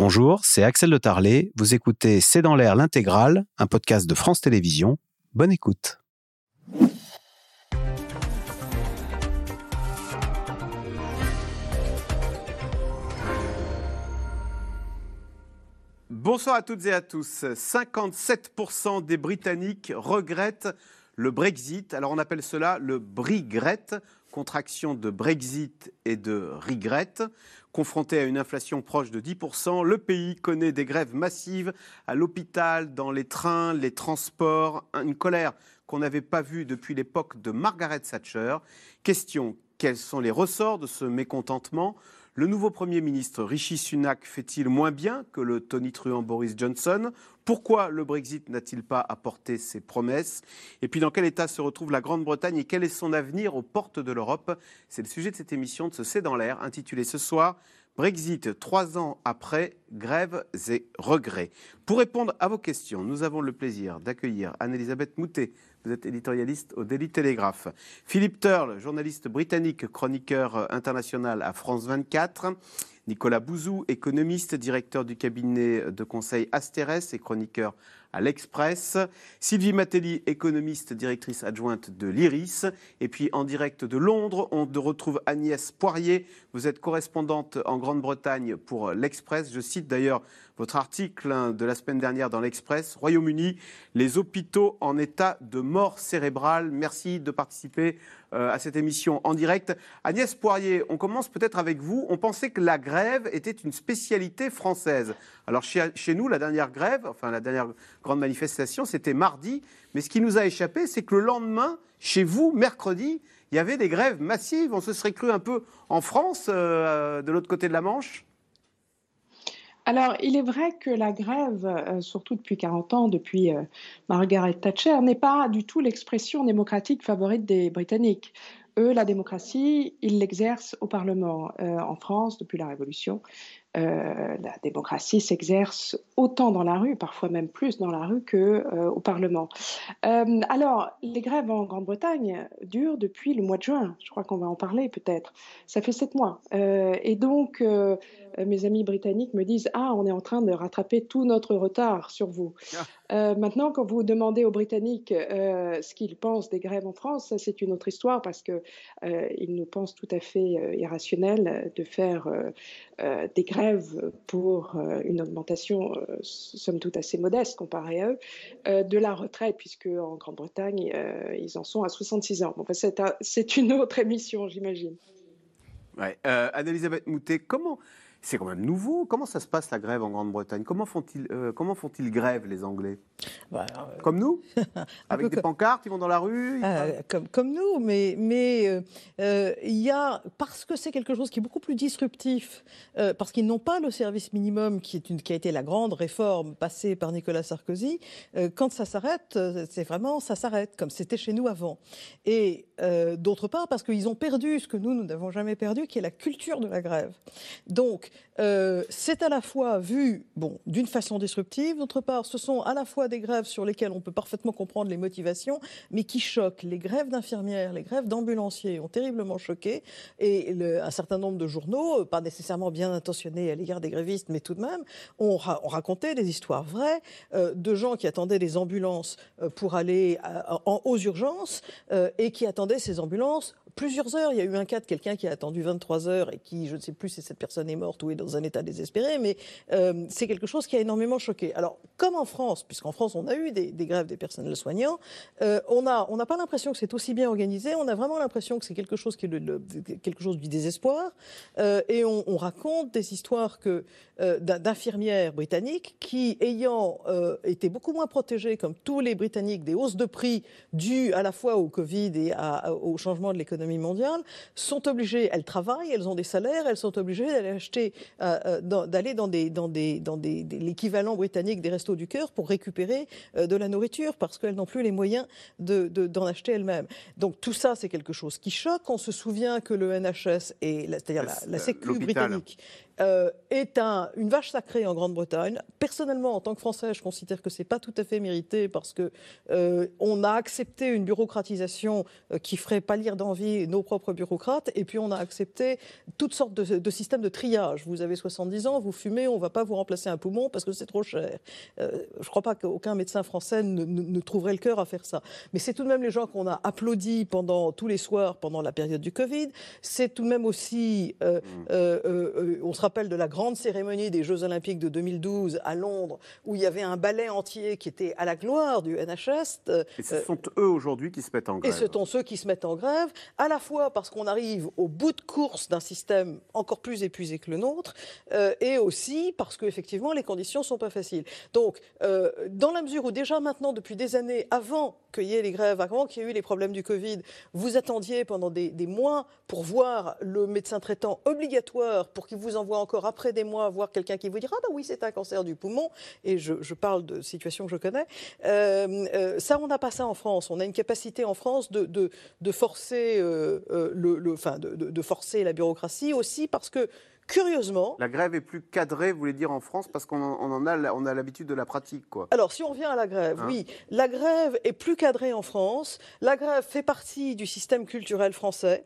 Bonjour, c'est Axel de Tarlet. Vous écoutez C'est dans l'air l'intégrale, un podcast de France Télévisions. Bonne écoute. Bonsoir à toutes et à tous. 57% des Britanniques regrettent le Brexit. Alors on appelle cela le Brigret, contraction de Brexit et de regret. Confronté à une inflation proche de 10%, le pays connaît des grèves massives à l'hôpital, dans les trains, les transports, une colère qu'on n'avait pas vue depuis l'époque de Margaret Thatcher. Question, quels sont les ressorts de ce mécontentement? Le nouveau Premier ministre Rishi Sunak fait-il moins bien que le Tony Truant Boris Johnson? Pourquoi le Brexit n'a-t-il pas apporté ses promesses? Et puis dans quel état se retrouve la Grande-Bretagne et quel est son avenir aux portes de l'Europe? C'est le sujet de cette émission de ce C'est dans l'air, intitulée ce soir Brexit, trois ans après, grèves et regrets. Pour répondre à vos questions, nous avons le plaisir d'accueillir Anne-Elisabeth Moutet. Vous êtes éditorialiste au Daily Telegraph. Philippe Turle, journaliste britannique, chroniqueur international à France 24. Nicolas Bouzou, économiste, directeur du cabinet de conseil Asterès et chroniqueur à l'Express. Sylvie Matelli, économiste, directrice adjointe de l'IRIS. Et puis en direct de Londres, on retrouve Agnès Poirier. Vous êtes correspondante en Grande-Bretagne pour l'Express. Je cite d'ailleurs votre article hein, de la semaine dernière dans l'Express. Royaume-Uni, les hôpitaux en état de mort cérébrale. Merci de participer euh, à cette émission en direct. Agnès Poirier, on commence peut-être avec vous. On pensait que la grève était une spécialité française. Alors chez, nous, la dernière grève, enfin la dernière grande manifestation, c'était mardi. Mais ce qui nous a échappé, c'est que le lendemain, chez vous, mercredi, il y avait des grèves massives. On se serait cru un peu en France, euh, de l'autre côté de la Manche? Alors, il est vrai que la grève, euh, surtout depuis 40 ans, depuis euh, Margaret Thatcher, n'est pas du tout l'expression démocratique favorite des Britanniques. Eux, la démocratie, ils l'exercent au Parlement. en France, depuis la Révolution, euh, la démocratie s'exerce autant dans la rue, parfois même plus dans la rue qu'au euh, Parlement. Euh, alors, les grèves en Grande-Bretagne durent depuis le mois de juin. Je crois qu'on va en parler peut-être. Ça fait sept mois. et donc, mes amis britanniques me disent Ah, on est en train de rattraper tout notre retard sur vous. Ah. maintenant, quand vous demandez aux Britanniques ce qu'ils pensent des grèves en France, c'est une autre histoire parce qu'ils nous pensent tout à fait irrationnel de faire des grèves pour euh, une augmentation, euh, somme toute assez modeste comparée à eux, euh, de la retraite, puisque en Grande-Bretagne, ils en sont à 66 ans. Bon, c'est une autre émission, j'imagine. Ouais. Anne-Elisabeth Moutet, comment c'est quand même nouveau. Comment ça se passe la grève en Grande-Bretagne? Comment font-ils euh, comment font-ils grève les Anglais? Bah, euh, Comme nous? Avec des pancartes, ils vont dans la rue euh, comme, comme nous, mais mais il y a parce que c'est quelque chose qui est beaucoup plus disruptif, parce qu'ils n'ont pas le service minimum qui est une qui a été la grande réforme passée par Nicolas Sarkozy. quand ça s'arrête, c'est vraiment ça s'arrête comme c'était chez nous avant. Et d'autre part parce qu'ils ont perdu ce que nous nous n'avons jamais perdu, qui est la culture de la grève. Donc euh, c'est à la fois vu bon, d'une façon disruptive, d'autre part, ce sont à la fois des grèves sur lesquelles on peut parfaitement comprendre les motivations, mais qui choquent. Les grèves d'infirmières, les grèves d'ambulanciers ont terriblement choqué, et un certain nombre de journaux, pas nécessairement bien intentionnés à l'égard des grévistes, mais tout de même, ont, raconté des histoires vraies euh, de gens qui attendaient des ambulances euh, pour aller en, aux urgences et qui attendaient ces ambulances plusieurs heures. Il y a eu un cas de quelqu'un qui a attendu 23 heures et qui, je ne sais plus si cette personne est morte ou est dans un état désespéré, mais euh, c'est quelque chose qui a énormément choqué. Alors, comme en France, puisqu'en France on a eu des, grèves des personnels soignants, euh, on n'a pas l'impression que c'est aussi bien organisé, on a vraiment l'impression que c'est quelque chose qui est quelque chose du désespoir, euh, et on, on, raconte des histoires que d'infirmières britanniques qui, ayant été beaucoup moins protégées, comme tous les Britanniques, des hausses de prix dues à la fois au Covid et au changement de l'économie mondiale, sont obligées, elles travaillent, elles ont des salaires, elles sont obligées d'aller acheter, euh, euh, d'aller dans des, dans des, dans des, l'équivalent britannique des restos du cœur pour récupérer euh, de la nourriture parce qu'elles n'ont plus les moyens de, d'en acheter elles-mêmes. Donc tout ça, c'est quelque chose qui choque. On se souvient que le NHS et c'est-à-dire la, la Sécu britannique euh, est un, une vache sacrée en Grande-Bretagne. Personnellement, en tant que Français, je considère que c'est pas tout à fait mérité parce que euh, on a accepté une bureaucratisation euh, qui ferait pâlir d'envie nos propres bureaucrates et puis on a accepté toutes sortes de, systèmes de triage. Vous avez 70 ans, vous fumez, on ne va pas vous remplacer un poumon parce que c'est trop cher. Euh, je ne crois pas qu'aucun médecin français ne, trouverait le cœur à faire ça. Mais c'est tout de même les gens qu'on a applaudis pendant tous les soirs pendant la période du Covid. C'est tout de même aussi, mmh. on se rappelle de la grande cérémonie des Jeux Olympiques de 2012 à Londres où il y avait un ballet entier qui était à la gloire du NHS. Et ce sont eux aujourd'hui qui se mettent en grève. Et ce sont ceux qui se mettent en grève, à la fois parce qu'on arrive au bout de course d'un système encore plus épuisé que le nôtre, euh, et aussi parce qu'effectivement les conditions ne sont pas faciles. Donc, euh, dans la mesure où déjà maintenant, depuis des années, avant qu'il y ait les grèves, avant qu'il y ait eu les problèmes du Covid, vous attendiez pendant des, mois pour voir le médecin traitant obligatoire, pour qu'il vous envoie encore après des mois voir quelqu'un qui vous dira ah ben oui c'est un cancer du poumon, et je, parle de situations que je connais. Euh, ça, on n'a pas ça en France. On a une capacité en France de, de, forcer, euh, euh, le, enfin, de, de, forcer la bureaucratie aussi parce que curieusement. La grève est plus cadrée, vous voulez dire, en France, parce qu'on en a, on a l'habitude de la pratique, quoi. Alors, si on revient à la grève, hein oui, la grève est plus cadrée en France. La grève fait partie du système culturel français.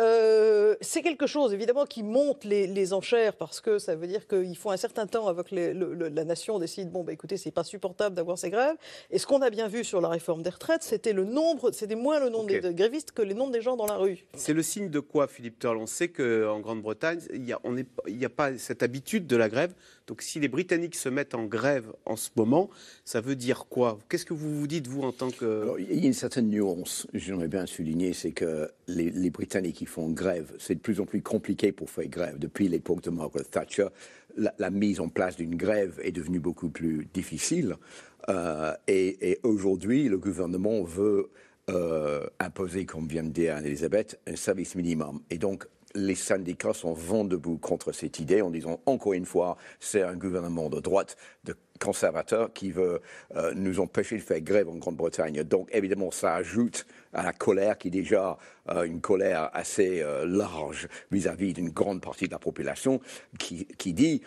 Euh, c'est quelque chose, évidemment, qui monte les, enchères parce que ça veut dire qu'il faut un certain temps avant que la nation décide bon, bah, écoutez, c'est pas supportable d'avoir ces grèves. Et ce qu'on a bien vu sur la réforme des retraites, c'était le nombre, c'était moins le nombre de grévistes que le nombre des gens dans la rue. C'est le signe de quoi, Philippe Turl On sait qu'en Grande-Bretagne, on est il n'y a pas cette habitude de la grève. Donc si les Britanniques se mettent en grève en ce moment, ça veut dire quoi? Qu'est-ce que vous vous dites, vous, en tant que... il y a une certaine nuance, j'aimerais bien souligner, c'est que les, Britanniques qui font grève, c'est de plus en plus compliqué pour faire grève. Depuis l'époque de Margaret Thatcher, la, mise en place d'une grève est devenue beaucoup plus difficile. Euh, et, aujourd'hui, le gouvernement veut euh, imposer, comme vient de dire Anne-Elisabeth, un service minimum. Et donc, les syndicats sont vent debout contre cette idée en disant encore une fois, c'est un gouvernement de droite, de conservateur qui veut euh, nous empêcher de faire grève en Grande-Bretagne. Donc évidemment, ça ajoute à la colère qui est déjà euh, une colère assez euh, large vis-à-vis d'une grande partie de la population qui, dit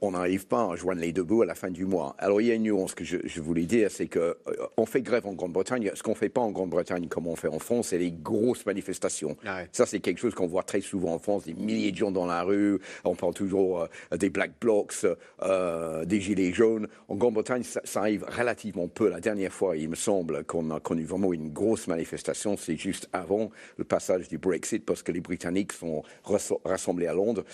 on n'arrive pas à joindre les deux bouts à la fin du mois. Alors il y a une nuance que je, voulais dire, c'est qu'on euh, fait grève en Grande-Bretagne. Ce qu'on ne fait pas en Grande-Bretagne comme on fait en France, c'est les grosses manifestations. Ah Ça, c'est quelque chose qu'on voit très souvent en France, des milliers de gens dans la rue. On parle toujours euh, des Black Blocs, des Gilets jaunes. En Grande-Bretagne, ça, arrive relativement peu. La dernière fois, il me semble qu'on a connu vraiment une grosse manifestation, c'est juste avant le passage du Brexit, parce que les Britanniques sont rassemblés à Londres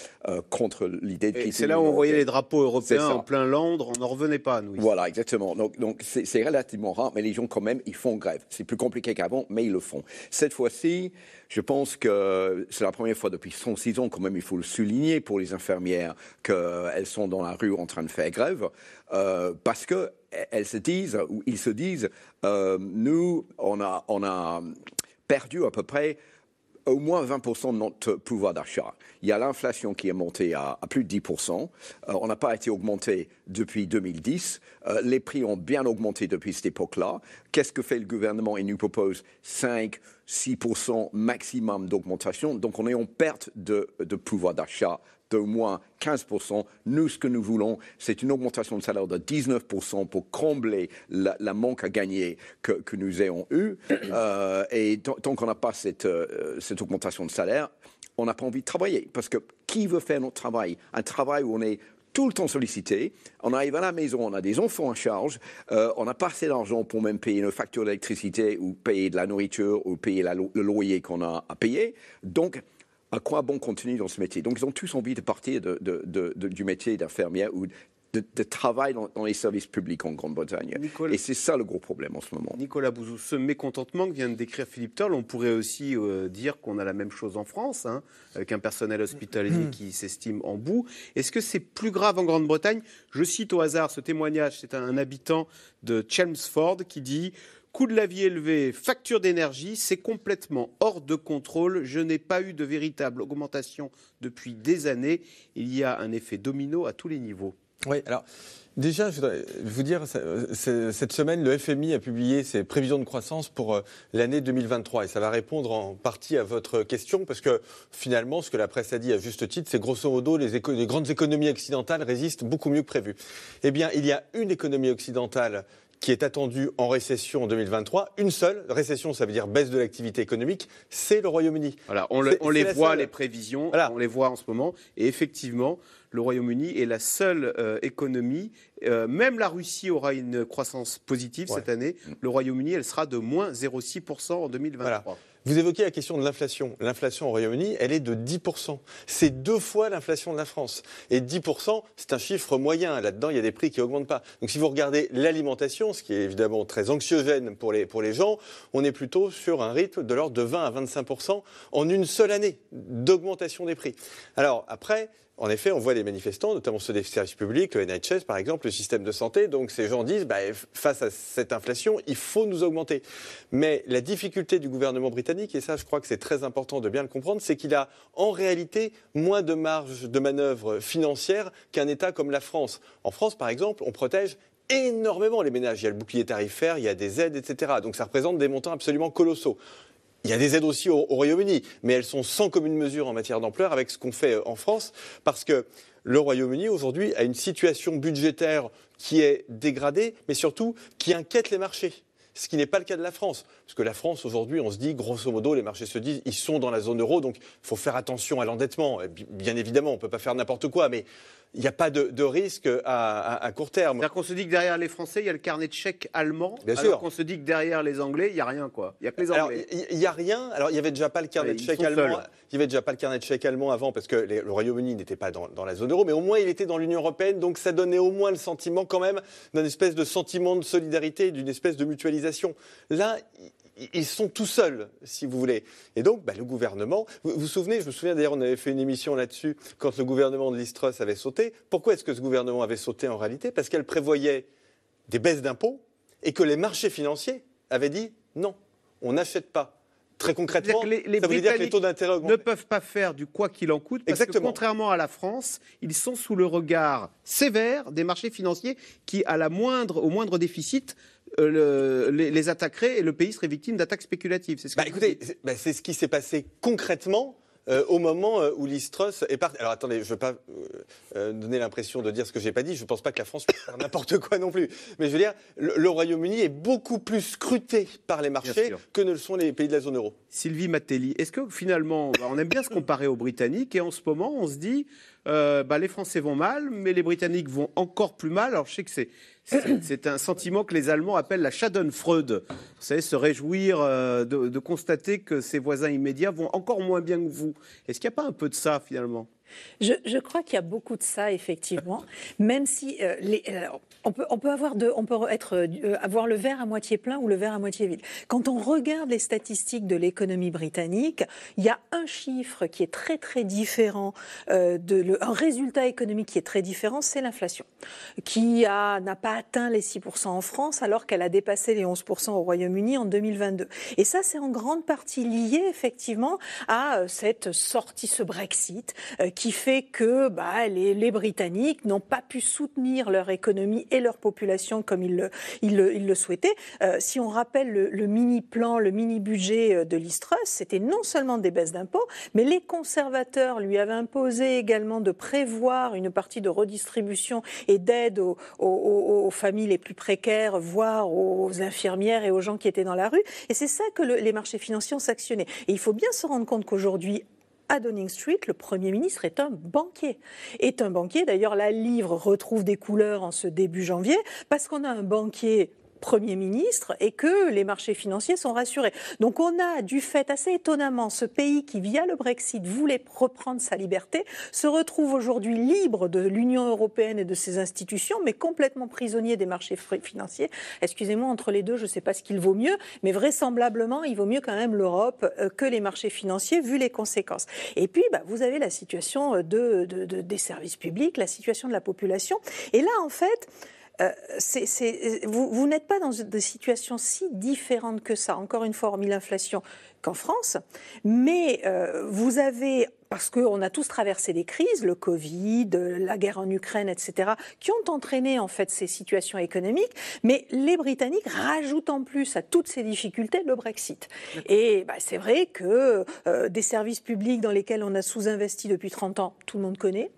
contre l'idée de quitter. C'est là où on voyait les drapeaux européens en plein Londres, on n'en revenait pas, nous. Voilà, exactement. Donc, donc c'est relativement rare, mais les gens, quand même, ils font grève. C'est plus compliqué qu'avant, mais ils le font. Cette fois-ci, je pense que c'est la première fois depuis 106 ans, quand même, il faut le souligner pour les infirmières, qu'elles sont dans la rue en train de faire grève, euh, parce qu'elles se disent, ou ils se disent, euh, nous, on a, on a perdu à peu près au moins 20% de notre pouvoir d'achat. Il y a l'inflation qui est montée à, plus de 10%. Euh, on n'a pas été augmenté depuis 2010. Euh, les prix ont bien augmenté depuis cette époque-là. Qu'est-ce que fait le gouvernement? Il nous propose 5, 6% maximum d'augmentation. Donc on est en perte de pouvoir d'achat d'au moins 15%. Nous, ce que nous voulons, c'est une augmentation de salaire de 19% pour combler la, manque à gagner que, nous ayons eu. Euh, et tant, qu'on n'a pas cette, euh, cette augmentation de salaire, on n'a pas envie de travailler. Parce que qui veut faire notre travail? Un travail où on est tout le temps sollicité. On arrive à la maison, on a des enfants en charge, euh, on n'a pas assez d'argent pour même payer nos factures d'électricité ou payer de la nourriture ou payer le loyer qu'on a à payer. Donc, à quoi bon continuer dans ce métier Donc, ils ont tous envie de partir du métier d'infirmière ou de, travail dans, les services publics en Grande-Bretagne. Et c'est ça le gros problème en ce moment. Nicolas Bouzou, ce mécontentement que vient de décrire Philippe Toll, on pourrait aussi euh, dire qu'on a la même chose en France, hein, avec un personnel hospitalier qui s'estime en bout. Est-ce que c'est plus grave en Grande-Bretagne? Je cite au hasard ce témoignage, c'est un habitant de Chelmsford qui dit Coût de la vie élevé, facture d'énergie, c'est complètement hors de contrôle. Je n'ai pas eu de véritable augmentation depuis des années. Il y a un effet domino à tous les niveaux. Oui, alors déjà, je voudrais vous dire, cette semaine, le FMI a publié ses prévisions de croissance pour euh, l'année 2023 et ça va répondre en partie à votre question parce que finalement, ce que la presse a dit à juste titre, c'est grosso modo les, les grandes économies occidentales résistent beaucoup mieux que prévu. Eh bien, il y a une économie occidentale qui est attendu en récession en 2023, une seule récession, ça veut dire baisse de l'activité économique, c'est le Royaume-Uni. Voilà, on, le- les voit, seule. les prévisions, Voilà. on les voit en ce moment. Et effectivement, le Royaume-Uni est la seule euh, économie. euh, même la Russie aura une croissance positive Ouais. cette année. Le Royaume-Uni, elle sera de moins 0,6% en 2023. Vous évoquez la question de l'inflation. L'inflation au Royaume-Uni, elle est de 10%. C'est deux fois l'inflation de la France. Et 10%, c'est un chiffre moyen. Là-dedans, il y a des prix qui augmentent pas. Donc si vous regardez l'alimentation, ce qui est évidemment très anxiogène pour les, pour les gens, on est plutôt sur un rythme de l'ordre de 20 à 25% en une seule année d'augmentation des prix. Alors après, en effet, on voit des manifestants, notamment ceux des services publics, le NHS par exemple, le système de santé. Donc ces gens disent, bah, face à cette inflation, il faut nous augmenter. Mais la difficulté du gouvernement britannique, et ça je crois que c'est très important de bien le comprendre, c'est qu'il a en réalité moins de marge de manœuvre financière qu'un État comme la France. En France, par exemple, on protège énormément les ménages. Il y a le bouclier tarifaire, il y a des aides, etc. Donc ça représente des montants absolument colossaux. Il y a des aides aussi au, au Royaume-Uni, mais elles sont sans commune mesure en matière d'ampleur avec ce qu'on fait euh, en France, parce que le Royaume-Uni aujourd'hui a une situation budgétaire qui est dégradée, mais surtout qui inquiète les marchés. Ce qui n'est pas le cas de la France. Parce que la France, aujourd'hui, on se dit, grosso modo, les marchés se disent, ils sont dans la zone euro, donc il faut faire attention à l'endettement. Et bi- Bien évidemment, on ne peut pas faire n'importe quoi, mais il n'y a pas de, de risque à, à- à court terme. C'est-à-dire qu'on se dit que derrière les Français, il y a le carnet de chèques allemand, Bien alors qu'on se dit que derrière les Anglais, il n'y a rien, quoi. Il n'y a que les Anglais. il n'y a rien. Alors, il n'y avait déjà pas le carnet Ouais, de chèques allemand. Il y avait déjà pas le carnet de chèques allemand avant parce que les- le Royaume-Uni n'était pas dans, dans la zone euro, mais au moins il était dans l'Union européenne, donc ça donnait au moins le sentiment quand même d'un espèce de sentiment de solidarité, d'une espèce de mutualisation. Là, ils sont tout seuls, si vous voulez. Et donc, bah, le gouvernement. Vous vous souvenez, je me souviens d'ailleurs, on avait fait une émission là-dessus quand le gouvernement de Liz Truss avait sauté. Pourquoi est-ce que ce gouvernement avait sauté en réalité? Parce qu'elle prévoyait des baisses d'impôts et que les marchés financiers avaient dit non, on n'achète pas. Très concrètement, que les- les ça voulait dire que les taux d'intérêt ne peuvent pas faire du quoi qu'il en coûte, parce que Exactement. contrairement à la France, ils sont sous le regard sévère des marchés financiers qui, à la moindre, au moindre déficit, euh, le- les, les attaqueraient et le pays serait victime d'attaques spéculatives. C'est ce que Bah, écoutez, c'est bah, c'est ce qui s'est passé concrètement euh, au moment euh, où Liz Truss est partie. Alors attendez, je ne veux pas euh, donner l'impression de dire ce que j'ai pas dit. Je ne pense pas que la France puisse faire n'importe quoi non plus. Mais je veux dire, le, le Royaume-Uni est beaucoup plus scruté par les marchés que ne le sont les pays de la zone euro. Sylvie Matelli, est-ce que finalement, bah, on aime bien se comparer aux Britanniques et en ce moment, on se dit, euh, bah, les Français vont mal, mais les Britanniques vont encore plus mal. Alors je sais que c'est c'est un sentiment que les Allemands appellent la Schadenfreude. Vous savez, se réjouir euh, de, de constater que ses voisins immédiats vont encore moins bien que vous. Est-ce qu'il n'y a pas un peu de ça finalement? Je, crois qu'il y a beaucoup de ça, effectivement, même si euh, on, peut, euh, avoir le verre à moitié plein ou le verre à moitié vide. Quand on regarde les statistiques de l'économie britannique, il y a un chiffre qui est très très différent, euh, un résultat économique qui est très différent, c'est l'inflation, qui n'a pas atteint les 6% en France alors qu'elle a dépassé les 11% au Royaume-Uni en 2022. Et ça, c'est en grande partie lié effectivement à cette sortie, ce Brexit, euh, qui fait que bah, les, les Britanniques n'ont pas pu soutenir leur économie et leur population comme ils le, souhaitaient. Euh, si on rappelle le, mini-plan, le mini-budget euh, de l'Istrus, c'était non seulement des baisses d'impôts, mais les conservateurs lui avaient imposé également de prévoir une partie de redistribution et d'aide aux, familles les plus précaires, voire aux infirmières et aux gens qui étaient dans la rue. Et c'est ça que le- les marchés financiers ont sanctionné. Et il faut bien se rendre compte qu'aujourd'hui, à Downing Street, le Premier ministre est un banquier. Est un banquier, d'ailleurs la livre retrouve des couleurs en ce début janvier, parce qu'on a un banquier Premier ministre et que les marchés financiers sont rassurés. Donc on a, du fait assez étonnamment, ce pays qui, via le Brexit, voulait reprendre sa liberté, se retrouve aujourd'hui libre de l'Union européenne et de ses institutions, mais complètement prisonnier des marchés financiers. Excusez-moi, entre les deux, je ne sais pas ce qu'il vaut mieux, mais vraisemblablement, il vaut mieux quand même l'Europe euh, que les marchés financiers, vu les conséquences. Et puis, bah, vous avez la situation euh, de, de- de- des services publics, la situation de la population. Et là, en fait, euh, c'est- vous, vous n'êtes pas dans des situations si différentes que ça. Encore une fois, hormis l'inflation, qu'en France. Mais euh, vous avez parce qu'on a tous traversé des crises, le Covid, la guerre en Ukraine, etc., qui ont entraîné en fait ces situations économiques. Mais les Britanniques rajoutent en plus à toutes ces difficultés le Brexit. Et bah, c'est vrai que euh, des services publics dans lesquels on a sous-investi depuis 30 ans, tout le monde connaît.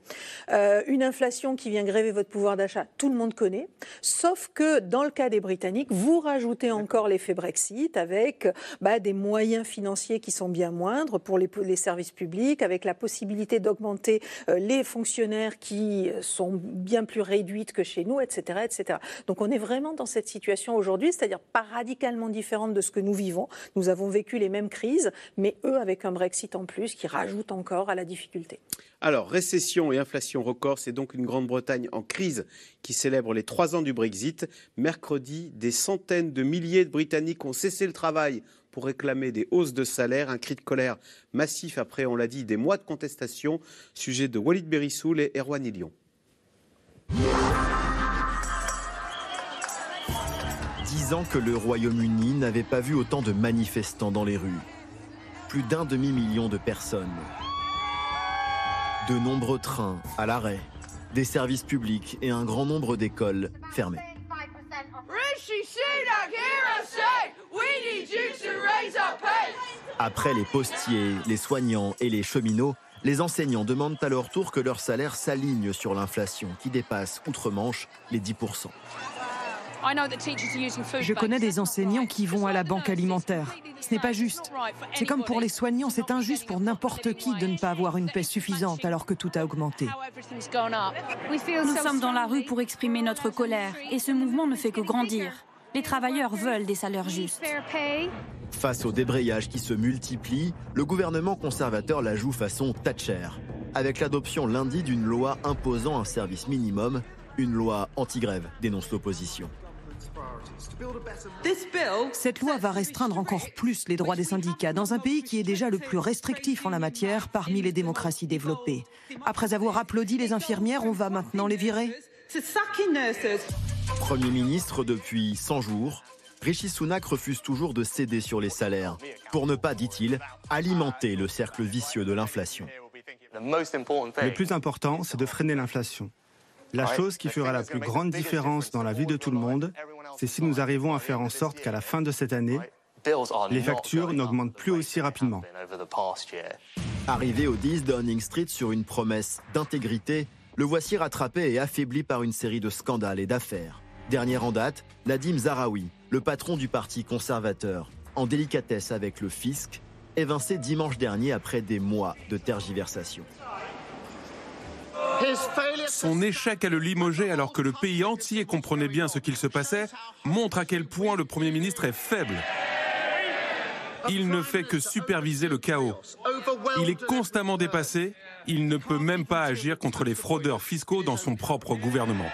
Euh, une inflation qui vient gréver votre pouvoir d'achat, tout le monde connaît. Sauf que dans le cas des Britanniques, vous rajoutez encore l'effet Brexit avec bah, des moyens financiers qui sont bien moindres pour les, services publics, avec la possibilité d'augmenter euh, les fonctionnaires qui sont bien plus réduites que chez nous, etc., etc. Donc on est vraiment dans cette situation aujourd'hui, c'est-à-dire pas radicalement différente de ce que nous vivons. Nous avons vécu les mêmes crises, mais eux avec un Brexit en plus qui rajoute encore à la difficulté. Alors, récession et inflation record, c'est donc une Grande-Bretagne en crise qui célèbre les trois ans du Brexit. Mercredi, des centaines de milliers de Britanniques ont cessé le travail pour réclamer des hausses de salaire, un cri de colère massif après, on l'a dit, des mois de contestation. Sujet de Walid Berissoul et Erwan Ilion. Dix ans que le Royaume-Uni n'avait pas vu autant de manifestants dans les rues. Plus d'un demi-million de personnes. De nombreux trains à l'arrêt, des services publics et un grand nombre d'écoles fermées. Après les postiers, les soignants et les cheminots, les enseignants demandent à leur tour que leur salaire s'aligne sur l'inflation qui dépasse outre-Manche les 10%. Je connais des enseignants qui vont à la banque alimentaire. Ce n'est pas juste. C'est comme pour les soignants, c'est injuste pour n'importe qui de ne pas avoir une paie suffisante alors que tout a augmenté. Nous sommes dans la rue pour exprimer notre colère et ce mouvement ne fait que grandir. Les travailleurs veulent des salaires justes. Face au débrayage qui se multiplie, le gouvernement conservateur la joue façon Thatcher, avec l'adoption lundi d'une loi imposant un service minimum, une loi anti-grève, dénonce l'opposition. Cette loi va restreindre encore plus les droits des syndicats dans un pays qui est déjà le plus restrictif en la matière parmi les démocraties développées. Après avoir applaudi les infirmières, on va maintenant les virer Premier ministre depuis 100 jours, Rishi Sunak refuse toujours de céder sur les salaires pour ne pas, dit-il, alimenter le cercle vicieux de l'inflation. Le plus important, c'est de freiner l'inflation. La chose qui fera la plus grande différence dans la vie de tout le monde, c'est si nous arrivons à faire en sorte qu'à la fin de cette année, les factures n'augmentent plus aussi rapidement. Arrivé au 10 Downing Street sur une promesse d'intégrité, le voici rattrapé et affaibli par une série de scandales et d'affaires. Dernière en date, Nadim Zaraoui, le patron du parti conservateur, en délicatesse avec le fisc, évincé dimanche dernier après des mois de tergiversation. Son échec à le limoger alors que le pays entier comprenait bien ce qu'il se passait montre à quel point le Premier ministre est faible. Il ne fait que superviser le chaos. Il est constamment dépassé. Il ne peut même pas agir contre les fraudeurs fiscaux dans son propre gouvernement.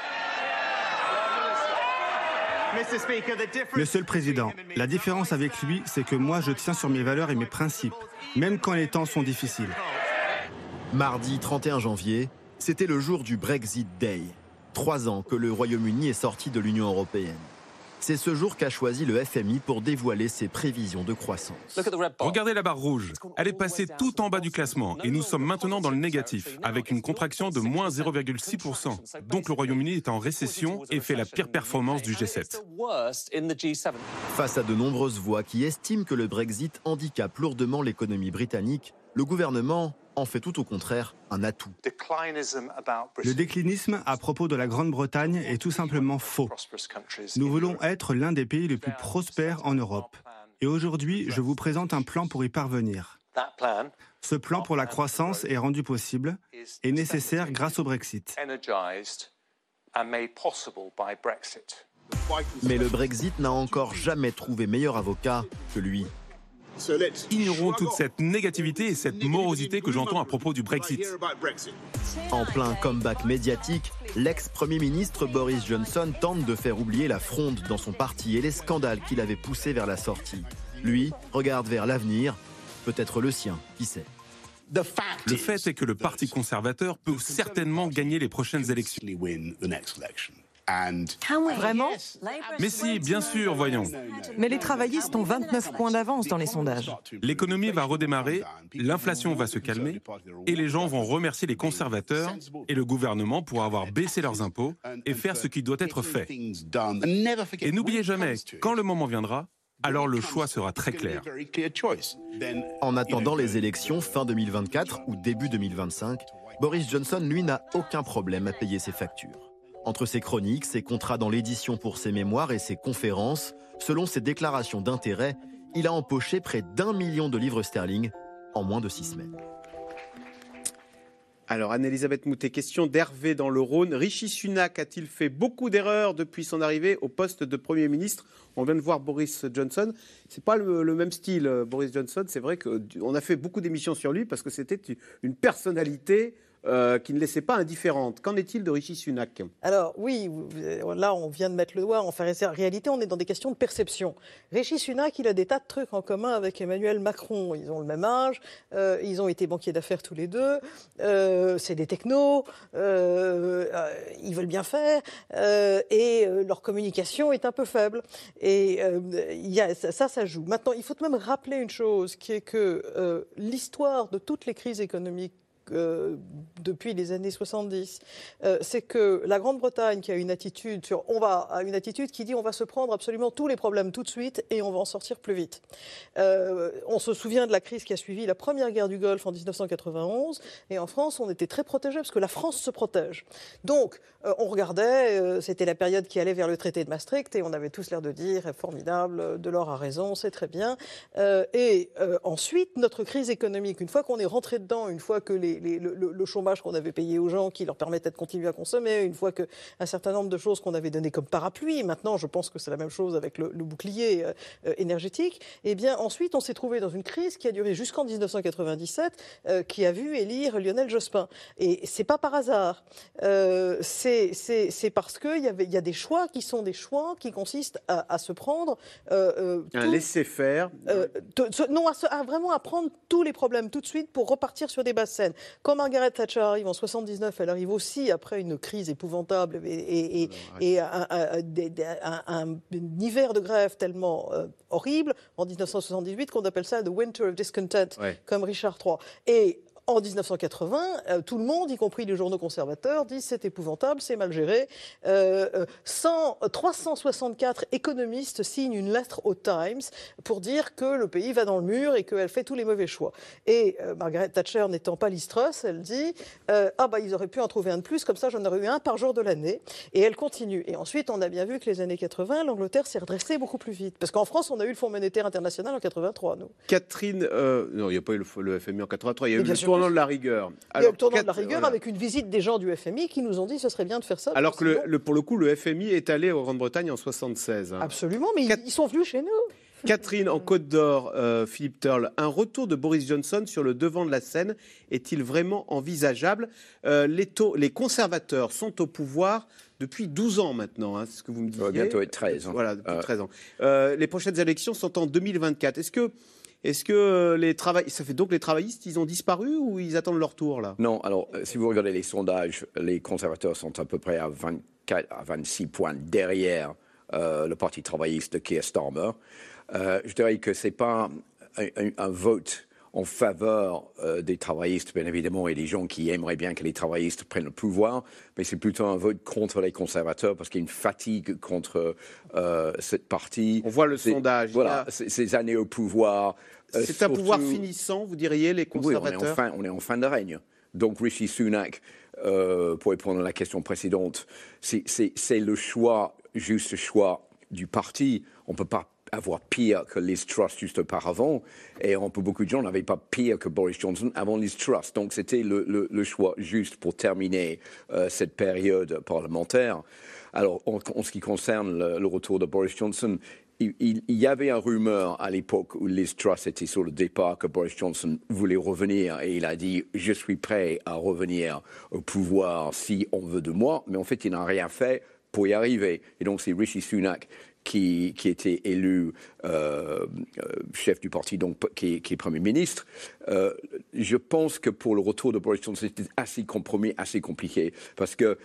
Monsieur le Président, la différence avec lui, c'est que moi, je tiens sur mes valeurs et mes principes, même quand les temps sont difficiles. Mardi 31 janvier, c'était le jour du Brexit Day. Trois ans que le Royaume-Uni est sorti de l'Union européenne. C'est ce jour qu'a choisi le FMI pour dévoiler ses prévisions de croissance. Regardez la barre rouge. Elle est passée tout en bas du classement et nous sommes maintenant dans le négatif, avec une contraction de moins 0,6%. Donc le Royaume-Uni est en récession et fait la pire performance du G7. Face à de nombreuses voix qui estiment que le Brexit handicape lourdement l'économie britannique, le gouvernement en fait tout au contraire un atout. Le déclinisme à propos de la Grande-Bretagne est tout simplement faux. Nous voulons être l'un des pays les plus prospères en Europe. Et aujourd'hui, je vous présente un plan pour y parvenir. Ce plan pour la croissance est rendu possible et nécessaire grâce au Brexit. Mais le Brexit n'a encore jamais trouvé meilleur avocat que lui. Ignorons toute cette négativité et cette morosité que j'entends à propos du Brexit. En plein comeback médiatique, l'ex-premier ministre Boris Johnson tente de faire oublier la fronde dans son parti et les scandales qui l'avaient poussé vers la sortie. Lui regarde vers l'avenir, peut-être le sien, qui sait. Le fait est que le Parti conservateur peut certainement gagner les prochaines élections. Vraiment? Mais si, bien sûr, voyons. Mais les travaillistes ont 29 points d'avance dans les sondages. L'économie va redémarrer, l'inflation va se calmer, et les gens vont remercier les conservateurs et le gouvernement pour avoir baissé leurs impôts et faire ce qui doit être fait. Et n'oubliez jamais, quand le moment viendra, alors le choix sera très clair. En attendant les élections fin 2024 ou début 2025, Boris Johnson, lui, n'a aucun problème à payer ses factures. Entre ses chroniques, ses contrats dans l'édition pour ses mémoires et ses conférences, selon ses déclarations d'intérêt, il a empoché près d'un million de livres sterling en moins de six semaines. Alors, Anne-Elisabeth Moutet, question d'Hervé dans le Rhône. Rishi Sunak a-t-il fait beaucoup d'erreurs depuis son arrivée au poste de Premier ministre? On vient de voir Boris Johnson. C'est pas le, le, même style, euh, Boris Johnson. C'est vrai qu'on a fait beaucoup d'émissions sur lui parce que c'était une personnalité euh, qui ne laissait pas indifférente. Qu'en est-il de Rishi Sunak? Alors oui, là on vient de mettre le doigt, en réalité on est dans des questions de perception. Rishi Sunak, il a des tas de trucs en commun avec Emmanuel Macron. Ils ont le même âge, euh, ils ont été banquiers d'affaires tous les deux, euh, c'est des technos, ils veulent bien faire, et leur communication est un peu faible. Et ça, ça joue. Maintenant, il faut même rappeler une chose, qui est que l'histoire de toutes les crises économiques euh, depuis les années 70, euh, c'est que la Grande-Bretagne qui a une attitude sur on va a une attitude qui dit on va se prendre absolument tous les problèmes tout de suite et on va en sortir plus vite. Euh, on se souvient de la crise qui a suivi la première guerre du Golfe en 1991 et en France on était très protégés parce que la France se protège. Donc on regardait, c'était la période qui allait vers le traité de Maastricht et on avait tous l'air de dire formidable, Delors a raison, c'est très bien. et ensuite notre crise économique, une fois qu'on est rentré dedans, une fois que les le, chômage qu'on avait payé aux gens qui leur permettait de continuer à consommer, une fois qu'un certain nombre de choses qu'on avait données comme parapluie, maintenant je pense que c'est la même chose avec le, bouclier euh, euh, énergétique, et eh bien ensuite on s'est trouvé dans une crise qui a duré jusqu'en 1997, euh, qui a vu élire Lionel Jospin. Et c'est pas par hasard, c'est parce qu'il y, y a des choix qui sont des choix qui consistent à, se prendre... un laisser-faire Non, à, vraiment à prendre tous les problèmes tout de suite pour repartir sur des bases saines. Quand Margaret Thatcher arrive en 79, elle arrive aussi après une crise épouvantable et, un, hiver de grève tellement euh, horrible en 1978 qu'on appelle ça the winter of discontent, comme Richard III. Et en 1980, euh, tout le monde, y compris les journaux conservateurs, disent c'est épouvantable, c'est mal géré. 364 euh, euh, économistes signent une lettre au Times pour dire que le pays va dans le mur et qu'elle fait tous les mauvais choix. Et Margaret Thatcher n'étant pas Truss, elle dit ah bah ils auraient pu en trouver un de plus, comme ça j'en aurais eu un par jour de l'année. Et elle continue. Et ensuite, on a bien vu que les années 80, l'Angleterre s'est redressée beaucoup plus vite, parce qu'en France, on a eu le Fonds monétaire international en 83, nous. Catherine, non, il n'y a pas eu le, FMI en 83, il y a eu le tournant de la rigueur. Alors, et le tournant de la rigueur avec une visite des gens du FMI qui nous ont dit que ce serait bien de faire ça. Alors que le, pour le coup, le FMI est allé en Grande-Bretagne en 76. Hein. Absolument, mais ils sont venus chez nous. Catherine, en Côte d'Or, euh, Philippe Turle, un retour de Boris Johnson sur le devant de la scène est-il vraiment envisageable? Euh, les, taux, les conservateurs sont au pouvoir depuis 12 ans maintenant, hein, c'est ce que vous me disiez. bientôt être 13 ans. Voilà, depuis 13 ans. Euh, les prochaines élections sont en 2024. Est-ce que est-ce que euh, les travaillistes, ça fait donc les travaillistes, ils ont disparu ou ils attendent leur tour là? Non, alors euh, si vous regardez les sondages, les conservateurs sont à peu près à 24 à 26 points derrière euh, le Parti travailliste de Keir Starmer. je dirais que c'est pas un, vote en faveur des travaillistes, bien évidemment, et des gens qui aimeraient bien que les travaillistes prennent le pouvoir, mais c'est plutôt un vote contre les conservateurs parce qu'il y a une fatigue contre cette partie. On voit le sondage. Voilà, ces années au pouvoir. Euh, c'est un pouvoir finissant, vous diriez, les conservateurs oui, on est, en fin, on est en fin de règne. Donc Rishi Sunak, euh, pour répondre à la question précédente, c'est le choix, juste choix du parti. On ne peut pas avoir pire que Liz Truss juste auparavant. Et on beaucoup de gens n'avaient pas pire que Boris Johnson avant Liz Truss. Donc c'était le, le, choix juste pour terminer euh, cette période parlementaire. Alors, en, ce qui concerne le, retour de Boris Johnson, il, y avait un rumeur à l'époque où Liz Truss était sur le départ que Boris Johnson voulait revenir et il a dit je suis prêt à revenir au pouvoir si on veut de moi, mais en fait il n'a rien fait pour y arriver. Et donc c'est Rishi Sunak qui, qui était élu euh, euh, chef du parti, donc qui, est Premier ministre, euh, je pense que pour le retour de Boris Johnson, c'était assez compromis, assez compliqué. Parce que